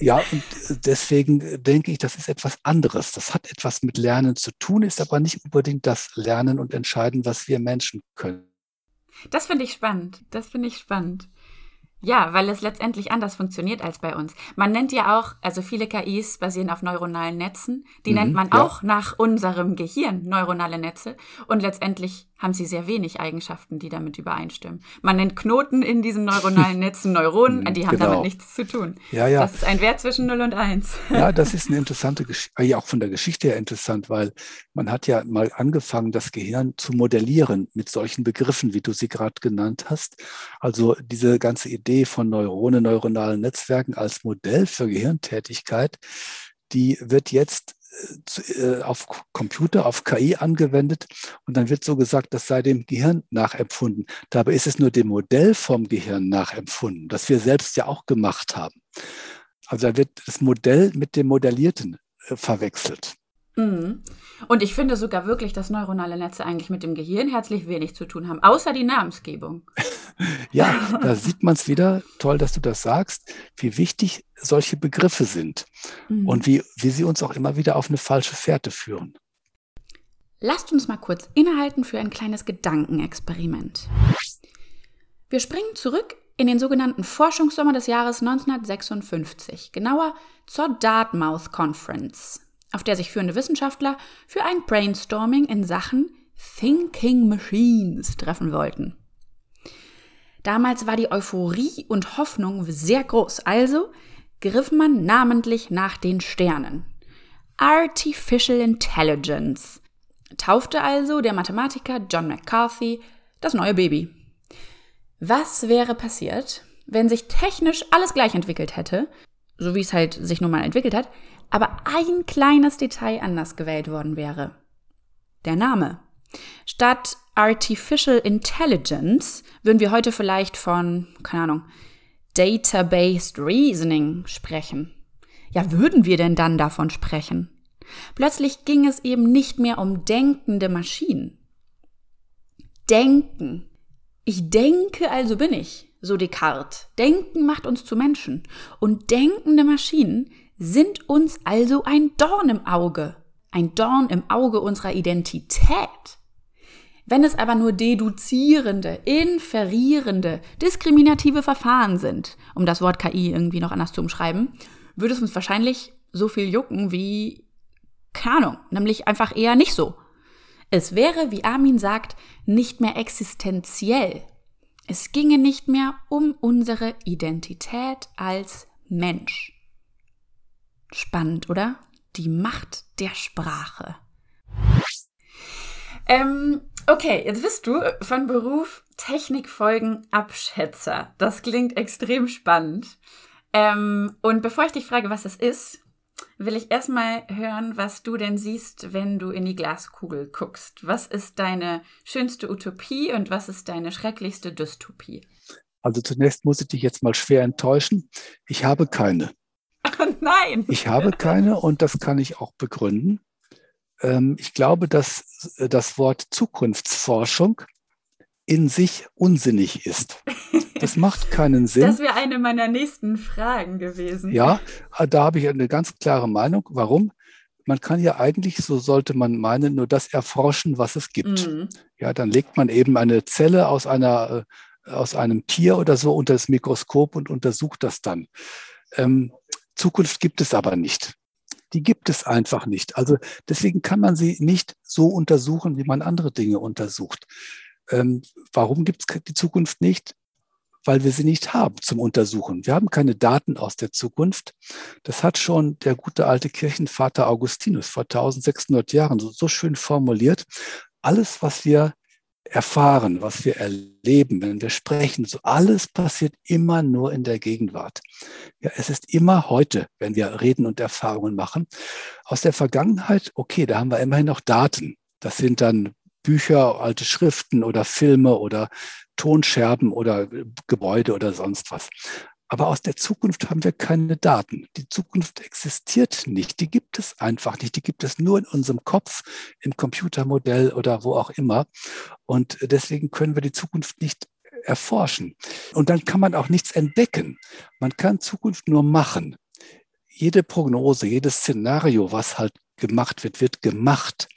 Ja, und deswegen denke ich, das ist etwas anderes. Das hat etwas mit Lernen zu tun, ist aber nicht unbedingt das Lernen und Entscheiden, was wir Menschen können. Das finde ich spannend. Das finde ich spannend. Ja, weil es letztendlich anders funktioniert als bei uns. Man nennt ja auch, also viele KIs basieren auf neuronalen Netzen. Die mhm, nennt man ja. auch nach unserem Gehirn neuronale Netze. Und letztendlich haben sie sehr wenig Eigenschaften, die damit übereinstimmen. Man nennt Knoten in diesen neuronalen Netzen Neuronen, die haben genau. damit nichts zu tun. Ja, ja. Das ist ein Wert zwischen 0 und 1. Ja, das ist eine interessante Geschichte, ja auch von der Geschichte her interessant, weil man hat ja mal angefangen, das Gehirn zu modellieren mit solchen Begriffen, wie du sie gerade genannt hast. Also diese ganze Idee von Neuronen, neuronalen Netzwerken als Modell für Gehirntätigkeit, die wird jetzt auf Computer, auf KI angewendet und dann wird so gesagt, das sei dem Gehirn nachempfunden. Dabei ist es nur dem Modell vom Gehirn nachempfunden, das wir selbst ja auch gemacht haben. Also da wird das Modell mit dem Modellierten äh, verwechselt. Mhm. Und ich finde sogar wirklich, dass neuronale Netze eigentlich mit dem Gehirn herzlich wenig zu tun haben, außer die Namensgebung. ja, da sieht man es wieder, toll, dass du das sagst, wie wichtig solche Begriffe sind mhm. und wie, wie sie uns auch immer wieder auf eine falsche Fährte führen. Lasst uns mal kurz innehalten für ein kleines Gedankenexperiment. Wir springen zurück in den sogenannten Forschungssommer des Jahres 1956, genauer zur Dartmouth Conference auf der sich führende Wissenschaftler für ein Brainstorming in Sachen Thinking Machines treffen wollten. Damals war die Euphorie und Hoffnung sehr groß, also griff man namentlich nach den Sternen. Artificial Intelligence taufte also der Mathematiker John McCarthy das neue Baby. Was wäre passiert, wenn sich technisch alles gleich entwickelt hätte, so wie es halt sich nun mal entwickelt hat, aber ein kleines Detail anders gewählt worden wäre. Der Name. Statt Artificial Intelligence würden wir heute vielleicht von, keine Ahnung, Data-Based Reasoning sprechen. Ja, würden wir denn dann davon sprechen? Plötzlich ging es eben nicht mehr um denkende Maschinen. Denken. Ich denke, also bin ich, so Descartes. Denken macht uns zu Menschen. Und denkende Maschinen sind uns also ein Dorn im Auge, ein Dorn im Auge unserer Identität. Wenn es aber nur deduzierende, inferierende, diskriminative Verfahren sind, um das Wort KI irgendwie noch anders zu umschreiben, würde es uns wahrscheinlich so viel jucken wie, keine Ahnung, nämlich einfach eher nicht so. Es wäre, wie Armin sagt, nicht mehr existenziell. Es ginge nicht mehr um unsere Identität als Mensch. Spannend, oder? Die Macht der Sprache. Ähm, okay, jetzt bist du von Beruf Technikfolgenabschätzer. Das klingt extrem spannend. Ähm, und bevor ich dich frage, was das ist, will ich erstmal hören, was du denn siehst, wenn du in die Glaskugel guckst. Was ist deine schönste Utopie und was ist deine schrecklichste Dystopie? Also zunächst muss ich dich jetzt mal schwer enttäuschen. Ich habe keine. Nein. Ich habe keine und das kann ich auch begründen. Ähm, ich glaube, dass äh, das Wort Zukunftsforschung in sich unsinnig ist. Das macht keinen Sinn. Das wäre eine meiner nächsten Fragen gewesen. Ja, äh, da habe ich eine ganz klare Meinung. Warum? Man kann ja eigentlich, so sollte man meinen, nur das erforschen, was es gibt. Mhm. Ja, dann legt man eben eine Zelle aus einer äh, aus einem Tier oder so unter das Mikroskop und untersucht das dann. Ähm, Zukunft gibt es aber nicht. Die gibt es einfach nicht. Also deswegen kann man sie nicht so untersuchen, wie man andere Dinge untersucht. Ähm, warum gibt es die Zukunft nicht? Weil wir sie nicht haben zum Untersuchen. Wir haben keine Daten aus der Zukunft. Das hat schon der gute alte Kirchenvater Augustinus vor 1600 Jahren so, so schön formuliert. Alles, was wir erfahren, was wir erleben, wenn wir sprechen, so alles passiert immer nur in der Gegenwart. Ja, es ist immer heute, wenn wir reden und Erfahrungen machen. Aus der Vergangenheit, okay, da haben wir immerhin noch Daten. Das sind dann Bücher, alte Schriften oder Filme oder Tonscherben oder Gebäude oder sonst was. Aber aus der Zukunft haben wir keine Daten. Die Zukunft existiert nicht. Die gibt es einfach nicht. Die gibt es nur in unserem Kopf, im Computermodell oder wo auch immer. Und deswegen können wir die Zukunft nicht erforschen. Und dann kann man auch nichts entdecken. Man kann Zukunft nur machen. Jede Prognose, jedes Szenario, was halt gemacht wird, wird gemacht.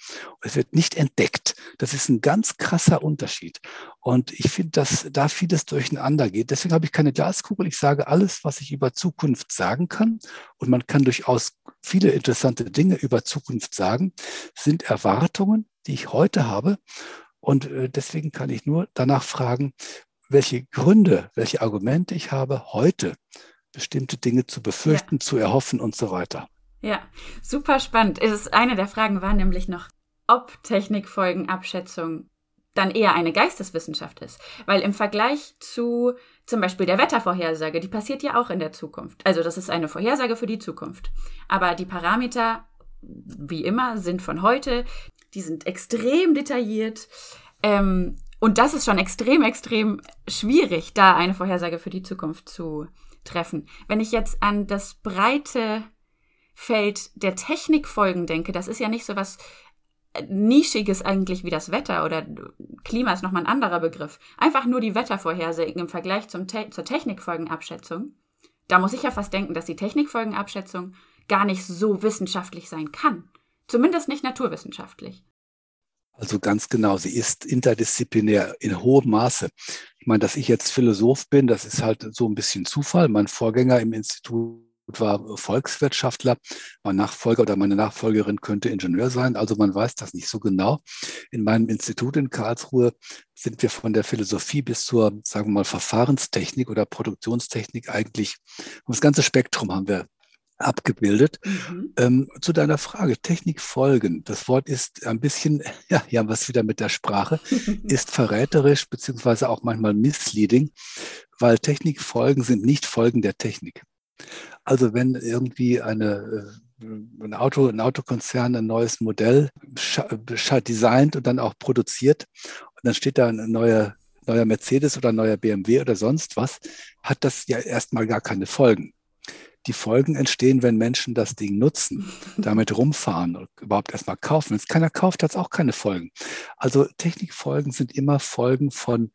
Es wird nicht entdeckt. Das ist ein ganz krasser Unterschied. Und ich finde, dass da vieles durcheinander geht. Deswegen habe ich keine Glaskugel. Ich sage alles, was ich über Zukunft sagen kann. Und man kann durchaus viele interessante Dinge über Zukunft sagen, sind Erwartungen, die ich heute habe. Und äh, deswegen kann ich nur danach fragen, welche Gründe, welche Argumente ich habe, heute bestimmte Dinge zu befürchten, ja. zu erhoffen und so weiter. Ja, super spannend. Es ist eine der Fragen war nämlich noch, ob Technikfolgenabschätzung dann eher eine Geisteswissenschaft ist. Weil im Vergleich zu zum Beispiel der Wettervorhersage, die passiert ja auch in der Zukunft. Also das ist eine Vorhersage für die Zukunft. Aber die Parameter, wie immer, sind von heute. Die sind extrem detailliert. Ähm, und das ist schon extrem, extrem schwierig, da eine Vorhersage für die Zukunft zu treffen. Wenn ich jetzt an das breite Feld der Technikfolgen denke, das ist ja nicht so was Nischiges eigentlich wie das Wetter oder Klima ist nochmal ein anderer Begriff. Einfach nur die Wettervorhersagen im Vergleich zum Te zur Technikfolgenabschätzung. Da muss ich ja fast denken, dass die Technikfolgenabschätzung gar nicht so wissenschaftlich sein kann. Zumindest nicht naturwissenschaftlich. Also ganz genau, sie ist interdisziplinär in hohem Maße. Ich meine, dass ich jetzt Philosoph bin, das ist halt so ein bisschen Zufall. Mein Vorgänger im Institut war Volkswirtschaftler. Mein Nachfolger oder meine Nachfolgerin könnte Ingenieur sein. Also man weiß das nicht so genau. In meinem Institut in Karlsruhe sind wir von der Philosophie bis zur, sagen wir mal, Verfahrenstechnik oder Produktionstechnik eigentlich, das ganze Spektrum haben wir abgebildet. Mhm. Ähm, zu deiner Frage, Technikfolgen. Das Wort ist ein bisschen, ja, hier haben wir es wieder mit der Sprache, ist verräterisch beziehungsweise auch manchmal misleading, weil Technikfolgen sind nicht Folgen der Technik. Also wenn irgendwie eine, äh, ein, Auto, ein Autokonzern ein neues Modell designt und dann auch produziert und dann steht da ein neuer, neuer Mercedes oder ein neuer BMW oder sonst was, hat das ja erstmal gar keine Folgen. Die Folgen entstehen, wenn Menschen das Ding nutzen, damit rumfahren und überhaupt erstmal kaufen. Wenn es keiner kauft, hat es auch keine Folgen. Also Technikfolgen sind immer Folgen von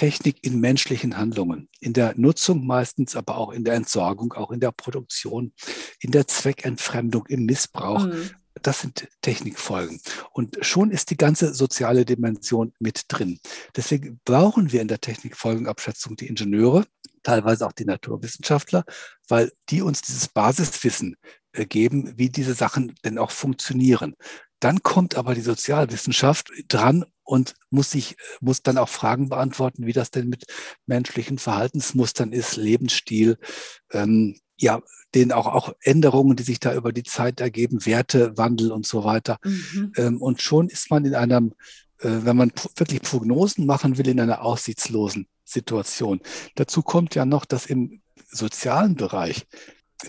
Technik in menschlichen Handlungen, in der Nutzung meistens, aber auch in der Entsorgung, auch in der Produktion, in der Zweckentfremdung, im Missbrauch. Mhm. Das sind Technikfolgen. Und schon ist die ganze soziale Dimension mit drin. Deswegen brauchen wir in der Technikfolgenabschätzung die Ingenieure, teilweise auch die Naturwissenschaftler, weil die uns dieses Basiswissen äh, geben, wie diese Sachen denn auch funktionieren. Dann kommt aber die Sozialwissenschaft dran und muss sich, muss dann auch Fragen beantworten, wie das denn mit menschlichen Verhaltensmustern ist, Lebensstil, ähm, ja, den auch, auch Änderungen, die sich da über die Zeit ergeben, Wertewandel und so weiter. Mhm. Ähm, und schon ist man in einem, äh, wenn man wirklich Prognosen machen will, in einer aussichtslosen Situation. Dazu kommt ja noch, dass im sozialen Bereich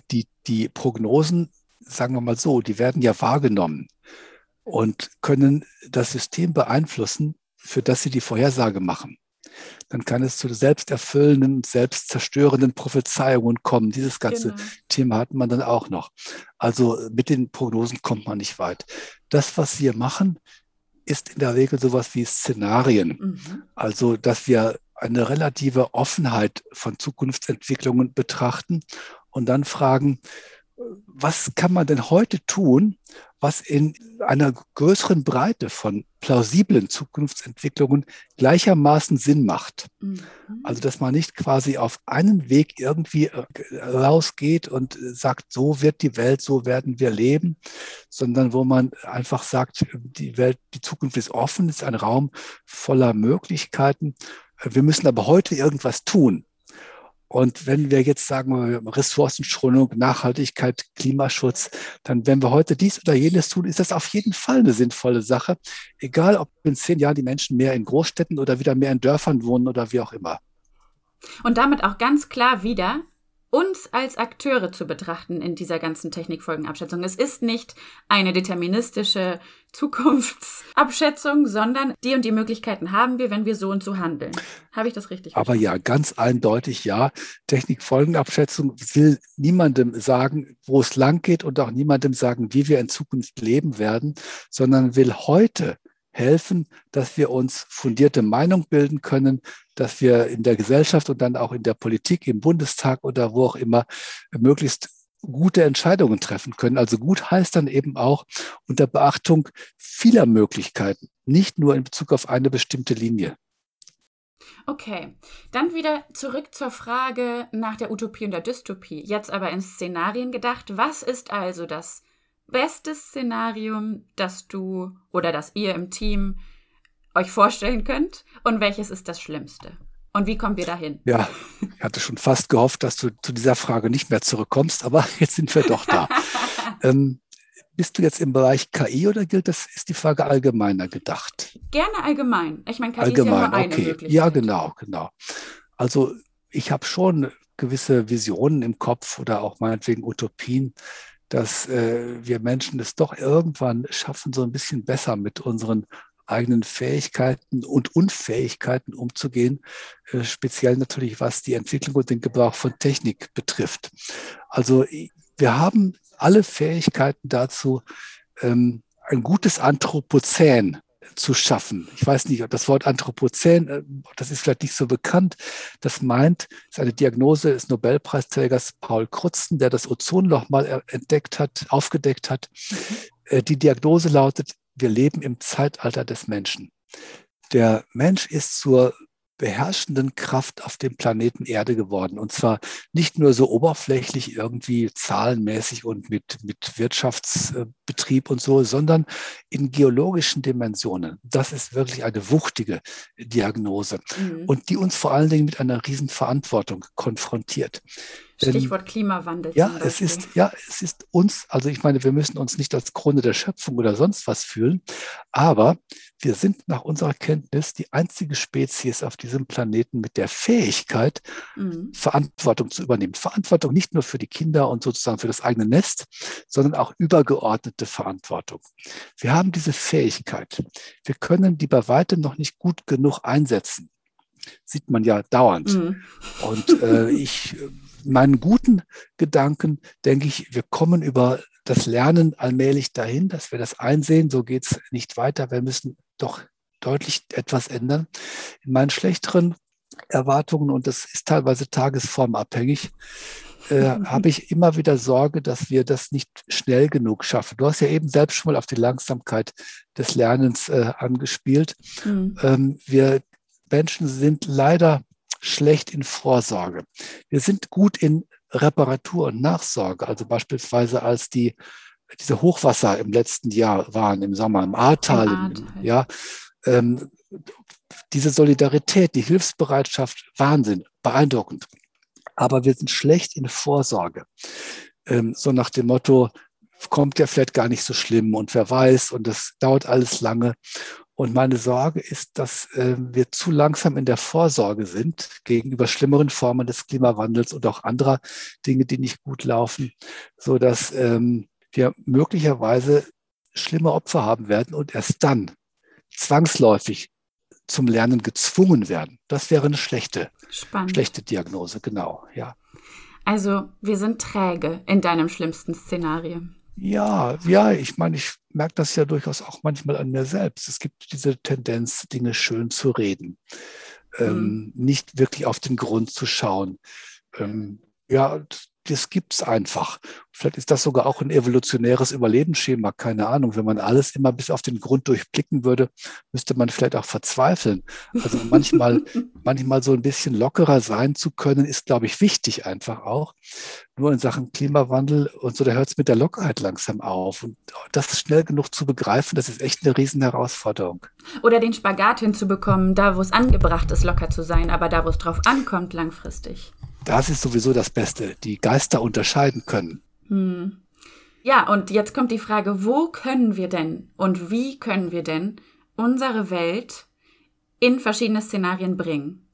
die, die Prognosen, sagen wir mal so, die werden ja wahrgenommen und können das System beeinflussen, für das sie die Vorhersage machen. Dann kann es zu selbsterfüllenden, selbstzerstörenden Prophezeiungen kommen. Dieses ganze genau. Thema hat man dann auch noch. Also mit den Prognosen kommt man nicht weit. Das, was wir machen, ist in der Regel sowas wie Szenarien. Mhm. Also, dass wir eine relative Offenheit von Zukunftsentwicklungen betrachten und dann fragen, was kann man denn heute tun, was in einer größeren Breite von plausiblen Zukunftsentwicklungen gleichermaßen Sinn macht. Mhm. Also dass man nicht quasi auf einen Weg irgendwie äh, rausgeht und sagt, so wird die Welt, so werden wir leben, sondern wo man einfach sagt, die Welt, die Zukunft ist offen, ist ein Raum voller Möglichkeiten. Wir müssen aber heute irgendwas tun. Und wenn wir jetzt sagen, Ressourcenschonung, Nachhaltigkeit, Klimaschutz, dann wenn wir heute dies oder jenes tun, ist das auf jeden Fall eine sinnvolle Sache. Egal, ob in zehn Jahren die Menschen mehr in Großstädten oder wieder mehr in Dörfern wohnen oder wie auch immer. Und damit auch ganz klar wieder, uns als Akteure zu betrachten in dieser ganzen Technikfolgenabschätzung. Es ist nicht eine deterministische Zukunftsabschätzung, sondern die und die Möglichkeiten haben wir, wenn wir so und so handeln. Habe ich das richtig Aber verstanden? ja, ganz eindeutig ja. Technikfolgenabschätzung will niemandem sagen, wo es lang geht und auch niemandem sagen, wie wir in Zukunft leben werden, sondern will heute helfen, dass wir uns fundierte Meinung bilden können, dass wir in der Gesellschaft und dann auch in der Politik, im Bundestag oder wo auch immer möglichst gute Entscheidungen treffen können. Also gut heißt dann eben auch unter Beachtung vieler Möglichkeiten, nicht nur in Bezug auf eine bestimmte Linie. Okay, dann wieder zurück zur Frage nach der Utopie und der Dystopie. Jetzt aber in Szenarien gedacht. Was ist also das beste Szenarium, das du oder das ihr im Team euch vorstellen könnt? Und welches ist das Schlimmste? Und wie kommen wir dahin? Ja, ich hatte schon fast gehofft, dass du zu dieser Frage nicht mehr zurückkommst, aber jetzt sind wir doch da. ähm, bist du jetzt im Bereich KI oder gilt das, ist die Frage allgemeiner gedacht? Gerne allgemein. Ich meine, KI allgemein, ist ja nur okay. Ja, genau, genau. Also ich habe schon gewisse Visionen im Kopf oder auch meinetwegen Utopien, dass äh, wir Menschen es doch irgendwann schaffen, so ein bisschen besser mit unseren eigenen Fähigkeiten und Unfähigkeiten umzugehen, äh, speziell natürlich was die Entwicklung und den Gebrauch von Technik betrifft. Also wir haben alle Fähigkeiten dazu, ähm, ein gutes Anthropozän zu schaffen. Ich weiß nicht, das Wort Anthropozän, äh, das ist vielleicht nicht so bekannt. Das meint, ist eine Diagnose des Nobelpreisträgers Paul Krutzen, der das Ozonloch mal entdeckt hat, aufgedeckt hat. Mhm. Die Diagnose lautet, wir leben im Zeitalter des Menschen. Der Mensch ist zur beherrschenden Kraft auf dem Planeten Erde geworden. Und zwar nicht nur so oberflächlich irgendwie zahlenmäßig und mit, mit Wirtschaftsbetrieb und so, sondern in geologischen Dimensionen. Das ist wirklich eine wuchtige Diagnose mhm. und die uns vor allen Dingen mit einer Riesenverantwortung konfrontiert. Stichwort Klimawandel. Ja, es ist, ja, es ist uns, also ich meine, wir müssen uns nicht als Krone der Schöpfung oder sonst was fühlen, aber wir sind nach unserer Kenntnis die einzige Spezies auf diesem Planeten mit der Fähigkeit, mhm. Verantwortung zu übernehmen. Verantwortung nicht nur für die Kinder und sozusagen für das eigene Nest, sondern auch übergeordnete Verantwortung. Wir haben diese Fähigkeit. Wir können die bei weitem noch nicht gut genug einsetzen. Sieht man ja dauernd. Mhm. Und äh, ich meinen guten Gedanken denke ich, wir kommen über das Lernen allmählich dahin, dass wir das einsehen. So geht es nicht weiter. Wir müssen doch deutlich etwas ändern. In meinen schlechteren Erwartungen, und das ist teilweise tagesformabhängig, äh, habe ich immer wieder Sorge, dass wir das nicht schnell genug schaffen. Du hast ja eben selbst schon mal auf die Langsamkeit des Lernens äh, angespielt. Mhm. Ähm, wir Menschen sind leider schlecht in Vorsorge. Wir sind gut in Reparatur und Nachsorge. Also beispielsweise als die diese Hochwasser im letzten Jahr waren, im Sommer, im Ahrtal, Im Ahrtal. ja, ähm, diese Solidarität, die Hilfsbereitschaft, Wahnsinn, beeindruckend. Aber wir sind schlecht in Vorsorge. Ähm, so nach dem Motto, kommt ja vielleicht gar nicht so schlimm und wer weiß und das dauert alles lange. Und meine Sorge ist, dass äh, wir zu langsam in der Vorsorge sind gegenüber schlimmeren Formen des Klimawandels und auch anderer Dinge, die nicht gut laufen, so dass ähm, wir möglicherweise schlimme Opfer haben werden und erst dann zwangsläufig zum Lernen gezwungen werden. Das wäre eine schlechte, Spannend. schlechte Diagnose, genau, ja. Also wir sind träge in deinem schlimmsten Szenario. Ja, ja, ich meine, ich merke das ja durchaus auch manchmal an mir selbst. Es gibt diese Tendenz, Dinge schön zu reden, ähm, mhm. ähm, nicht wirklich auf den Grund zu schauen. Ähm, ja, das gibt es einfach. Vielleicht ist das sogar auch ein evolutionäres Überlebensschema, keine Ahnung. Wenn man alles immer bis auf den Grund durchblicken würde, müsste man vielleicht auch verzweifeln. Also manchmal, manchmal so ein bisschen lockerer sein zu können, ist, glaube ich, wichtig einfach auch. Nur in Sachen Klimawandel und so, da hört es mit der Lockerheit langsam auf. Und das schnell genug zu begreifen, das ist echt eine Riesenherausforderung. Oder den Spagat hinzubekommen, da wo es angebracht ist, locker zu sein, aber da wo es drauf ankommt, langfristig. das ist sowieso das Beste, die Geister unterscheiden können. Hm. Ja, und jetzt kommt die Frage, wo können wir denn und wie können wir denn unsere Welt in verschiedene Szenarien bringen?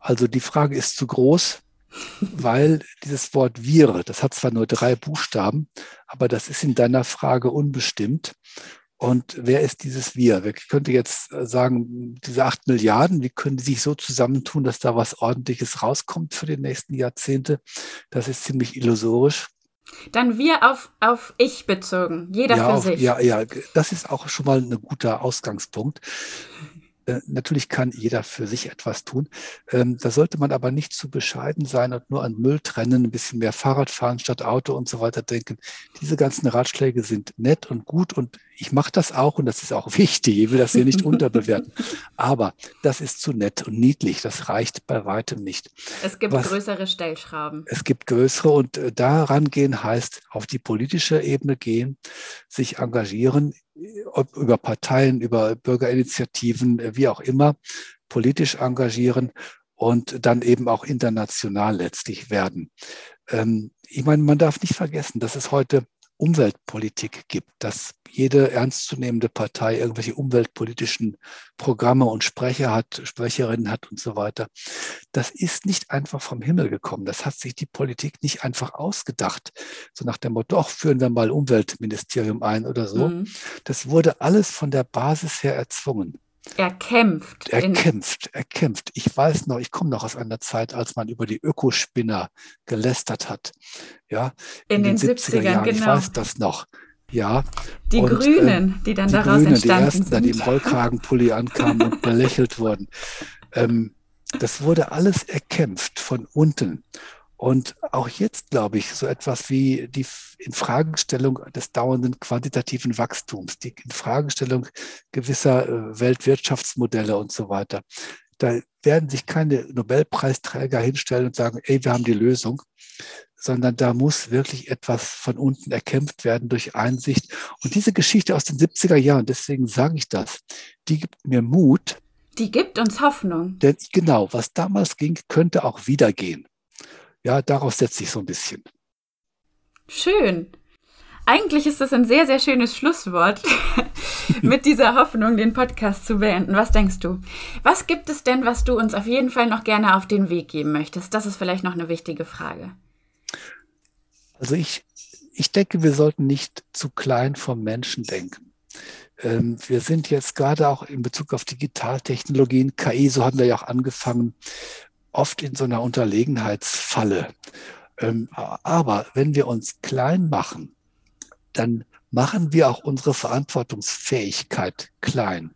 Also die Frage ist zu groß, weil dieses Wort wir, das hat zwar nur drei Buchstaben, aber das ist in deiner Frage unbestimmt. Und wer ist dieses Wir? Wer könnte jetzt sagen, diese acht Milliarden, wie können die sich so zusammentun, dass da was Ordentliches rauskommt für die nächsten Jahrzehnte? Das ist ziemlich illusorisch. Dann wir auf, auf ich bezogen, jeder ja, für auf, sich. Ja, ja, das ist auch schon mal ein guter Ausgangspunkt. Äh, natürlich kann jeder für sich etwas tun. Ähm, da sollte man aber nicht zu bescheiden sein und nur an Müll trennen, ein bisschen mehr Fahrrad fahren statt Auto und so weiter denken. Diese ganzen Ratschläge sind nett und gut und ich mache das auch und das ist auch wichtig. Ich will das hier nicht unterbewerten. Aber das ist zu nett und niedlich. Das reicht bei weitem nicht. Es gibt Was, größere Stellschrauben. Es gibt größere und äh, daran gehen heißt auf die politische Ebene gehen, sich engagieren, ob über Parteien, über Bürgerinitiativen, äh, wie auch immer, politisch engagieren und dann eben auch international letztlich werden. Ähm, ich meine, man darf nicht vergessen, dass es heute Umweltpolitik gibt, dass jede ernstzunehmende Partei irgendwelche umweltpolitischen Programme und Sprecher hat, Sprecherinnen hat und so weiter. Das ist nicht einfach vom Himmel gekommen. Das hat sich die Politik nicht einfach ausgedacht. So nach dem Motto, doch, führen wir mal Umweltministerium ein oder so. Mhm. Das wurde alles von der Basis her erzwungen. Er kämpft. Er kämpft, er kämpft. Ich weiß noch, ich komme noch aus einer Zeit, als man über die Ökospinner gelästert hat. Ja, in, in den, den 70er, 70er Jahren. Genau. Ich weiß das noch. Ja. Die und, Grünen, äh, die dann die daraus Grünen, entstanden die ersten, sind. die im Rollkragenpulli ankamen und belächelt wurden. Ähm, das wurde alles erkämpft von unten. Und auch jetzt glaube ich, so etwas wie die Infragestellung des dauernden quantitativen Wachstums, die Infragestellung gewisser äh, Weltwirtschaftsmodelle und so weiter. Da werden sich keine Nobelpreisträger hinstellen und sagen, ey, wir haben die Lösung, sondern da muss wirklich etwas von unten erkämpft werden durch Einsicht. Und diese Geschichte aus den 70er Jahren, deswegen sage ich das, die gibt mir Mut. Die gibt uns Hoffnung. Denn genau, was damals ging, könnte auch wieder gehen. Ja, daraus setzt sich so ein bisschen. Schön. Eigentlich ist das ein sehr, sehr schönes Schlusswort, mit dieser Hoffnung den Podcast zu beenden. Was denkst du? Was gibt es denn, was du uns auf jeden Fall noch gerne auf den Weg geben möchtest? Das ist vielleicht noch eine wichtige Frage. Also ich, ich denke, wir sollten nicht zu klein vom Menschen denken. Ähm, wir sind jetzt gerade auch in Bezug auf Digitaltechnologien, KI, so haben wir ja auch angefangen, oft in so einer Unterlegenheitsfalle. Ähm, aber wenn wir uns klein machen, dann machen wir auch unsere Verantwortungsfähigkeit klein.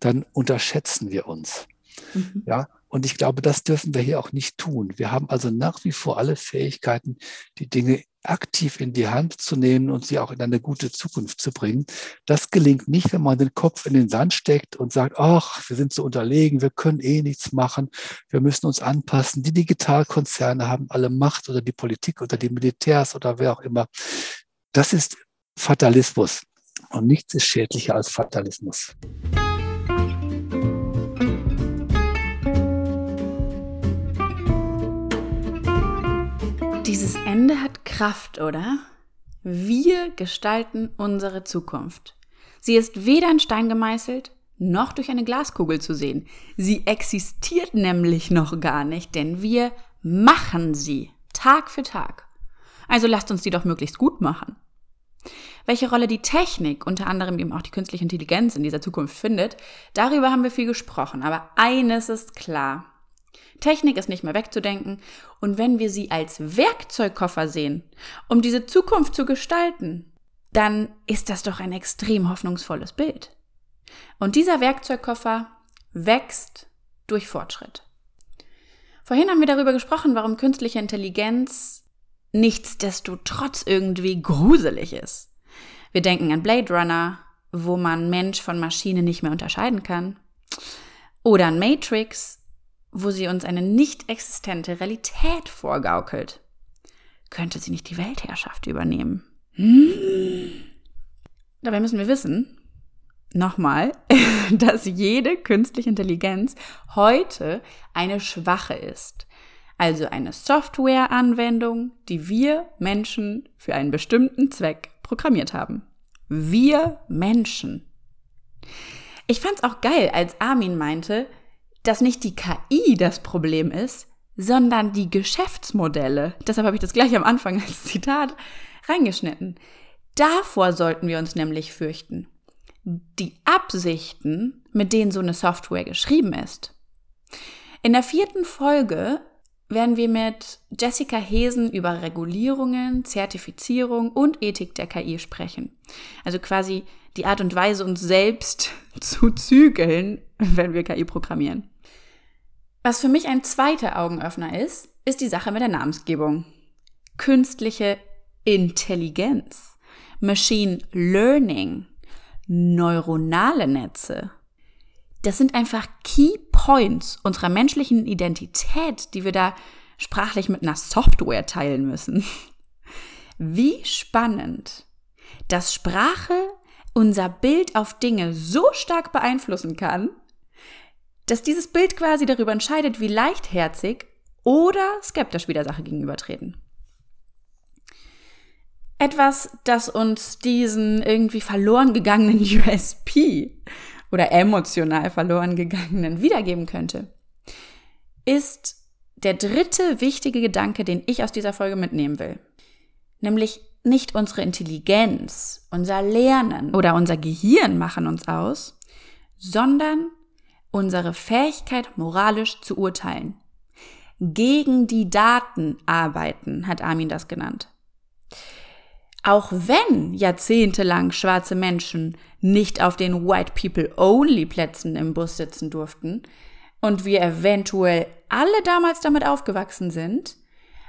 Dann unterschätzen wir uns. Mhm. Ja, und ich glaube, das dürfen wir hier auch nicht tun. Wir haben also nach wie vor alle Fähigkeiten, die Dinge aktiv in die Hand zu nehmen und sie auch in eine gute Zukunft zu bringen. Das gelingt nicht, wenn man den Kopf in den Sand steckt und sagt, ach, wir sind so unterlegen, wir können eh nichts machen, wir müssen uns anpassen. Die Digitalkonzerne haben alle Macht oder die Politik oder die Militärs oder wer auch immer. Das ist Fatalismus und nichts ist schädlicher als Fatalismus. Ende hat Kraft, oder? Wir gestalten unsere Zukunft. Sie ist weder in Stein gemeißelt, noch durch eine Glaskugel zu sehen. Sie existiert nämlich noch gar nicht, denn wir machen sie Tag für Tag. Also lasst uns die doch möglichst gut machen. Welche Rolle die Technik, unter anderem eben auch die künstliche Intelligenz in dieser Zukunft findet, darüber haben wir viel gesprochen. Aber eines ist klar. Technik ist nicht mehr wegzudenken und wenn wir sie als Werkzeugkoffer sehen, um diese Zukunft zu gestalten, dann ist das doch ein extrem hoffnungsvolles Bild. Und dieser Werkzeugkoffer wächst durch Fortschritt. Vorhin haben wir darüber gesprochen, warum künstliche Intelligenz nichtsdestotrotz irgendwie gruselig ist. Wir denken an Blade Runner, wo man Mensch von Maschine nicht mehr unterscheiden kann. Oder an Matrix, wo sie uns eine nicht existente Realität vorgaukelt. Könnte sie nicht die Weltherrschaft übernehmen? Hm. Dabei müssen wir wissen, nochmal, dass jede künstliche Intelligenz heute eine schwache ist. Also eine Softwareanwendung, die wir Menschen für einen bestimmten Zweck programmiert haben. Wir Menschen. Ich fand's auch geil, als Armin meinte, dass nicht die KI das Problem ist, sondern die Geschäftsmodelle. Deshalb habe ich das gleich am Anfang als Zitat reingeschnitten. Davor sollten wir uns nämlich fürchten. Die Absichten, mit denen so eine Software geschrieben ist. In der vierten Folge werden wir mit Jessica Hesen über Regulierungen, Zertifizierung und Ethik der KI sprechen. Also quasi die Art und Weise, uns selbst zu zügeln, wenn wir KI programmieren. Was für mich ein zweiter Augenöffner ist, ist die Sache mit der Namensgebung. Künstliche Intelligenz, Machine Learning, neuronale Netze. Das sind einfach Key Points unserer menschlichen Identität, die wir da sprachlich mit einer Software teilen müssen. Wie spannend, dass Sprache unser Bild auf Dinge so stark beeinflussen kann, dass dieses Bild quasi darüber entscheidet, wie leichtherzig oder skeptisch wir der Sache gegenübertreten. Etwas, das uns diesen irgendwie verloren gegangenen USP oder emotional verloren gegangenen wiedergeben könnte, ist der dritte wichtige Gedanke, den ich aus dieser Folge mitnehmen will. Nämlich nicht unsere Intelligenz, unser Lernen oder unser Gehirn machen uns aus, sondern unsere Fähigkeit, moralisch zu urteilen. Gegen die Daten arbeiten, hat Armin das genannt. Auch wenn jahrzehntelang schwarze Menschen nicht auf den White People Only Plätzen im Bus sitzen durften und wir eventuell alle damals damit aufgewachsen sind,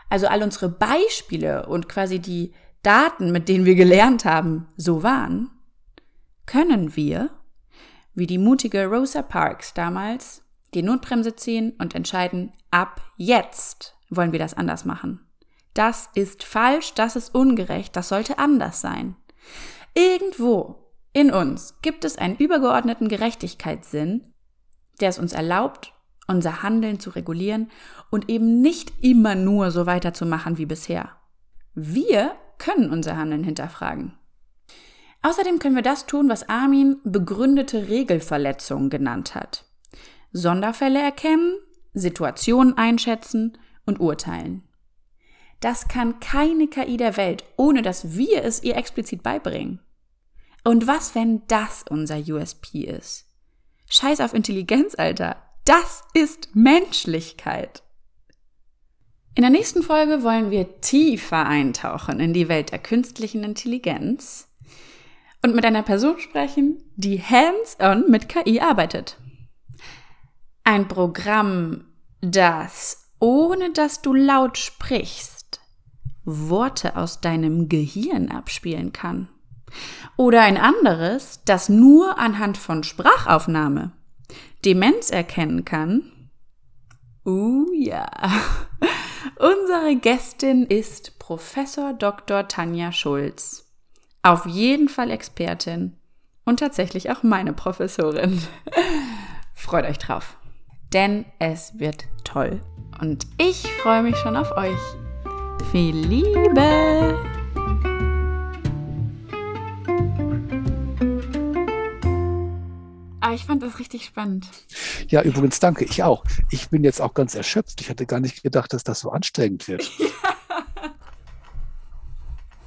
also all unsere Beispiele und quasi die Daten, mit denen wir gelernt haben, so waren, können wir wie die mutige Rosa Parks damals, die Notbremse ziehen und entscheiden, ab jetzt wollen wir das anders machen. Das ist falsch, das ist ungerecht, das sollte anders sein. Irgendwo in uns gibt es einen übergeordneten Gerechtigkeitssinn, der es uns erlaubt, unser Handeln zu regulieren und eben nicht immer nur so weiterzumachen wie bisher. Wir können unser Handeln hinterfragen. Außerdem können wir das tun, was Armin begründete Regelverletzungen genannt hat. Sonderfälle erkennen, Situationen einschätzen und urteilen. Das kann keine KI der Welt, ohne dass wir es ihr explizit beibringen. Und was, wenn das unser USP ist? Scheiß auf Intelligenz, Alter. Das ist Menschlichkeit. In der nächsten Folge wollen wir tiefer eintauchen in die Welt der künstlichen Intelligenz und mit einer Person sprechen, die hands-on mit KI arbeitet. Ein Programm, das, ohne dass du laut sprichst, Worte aus deinem Gehirn abspielen kann. Oder ein anderes, das nur anhand von Sprachaufnahme Demenz erkennen kann. Uh ja. Unsere Gästin ist Professor Dr. Tanja Schulz auf jeden Fall Expertin und tatsächlich auch meine Professorin. Freut euch drauf, denn es wird toll. Und ich freue mich schon auf euch. Viel Liebe! Ah, ich fand das richtig spannend. Ja, übrigens danke, ich auch. Ich bin jetzt auch ganz erschöpft. Ich hatte gar nicht gedacht, dass das so anstrengend wird.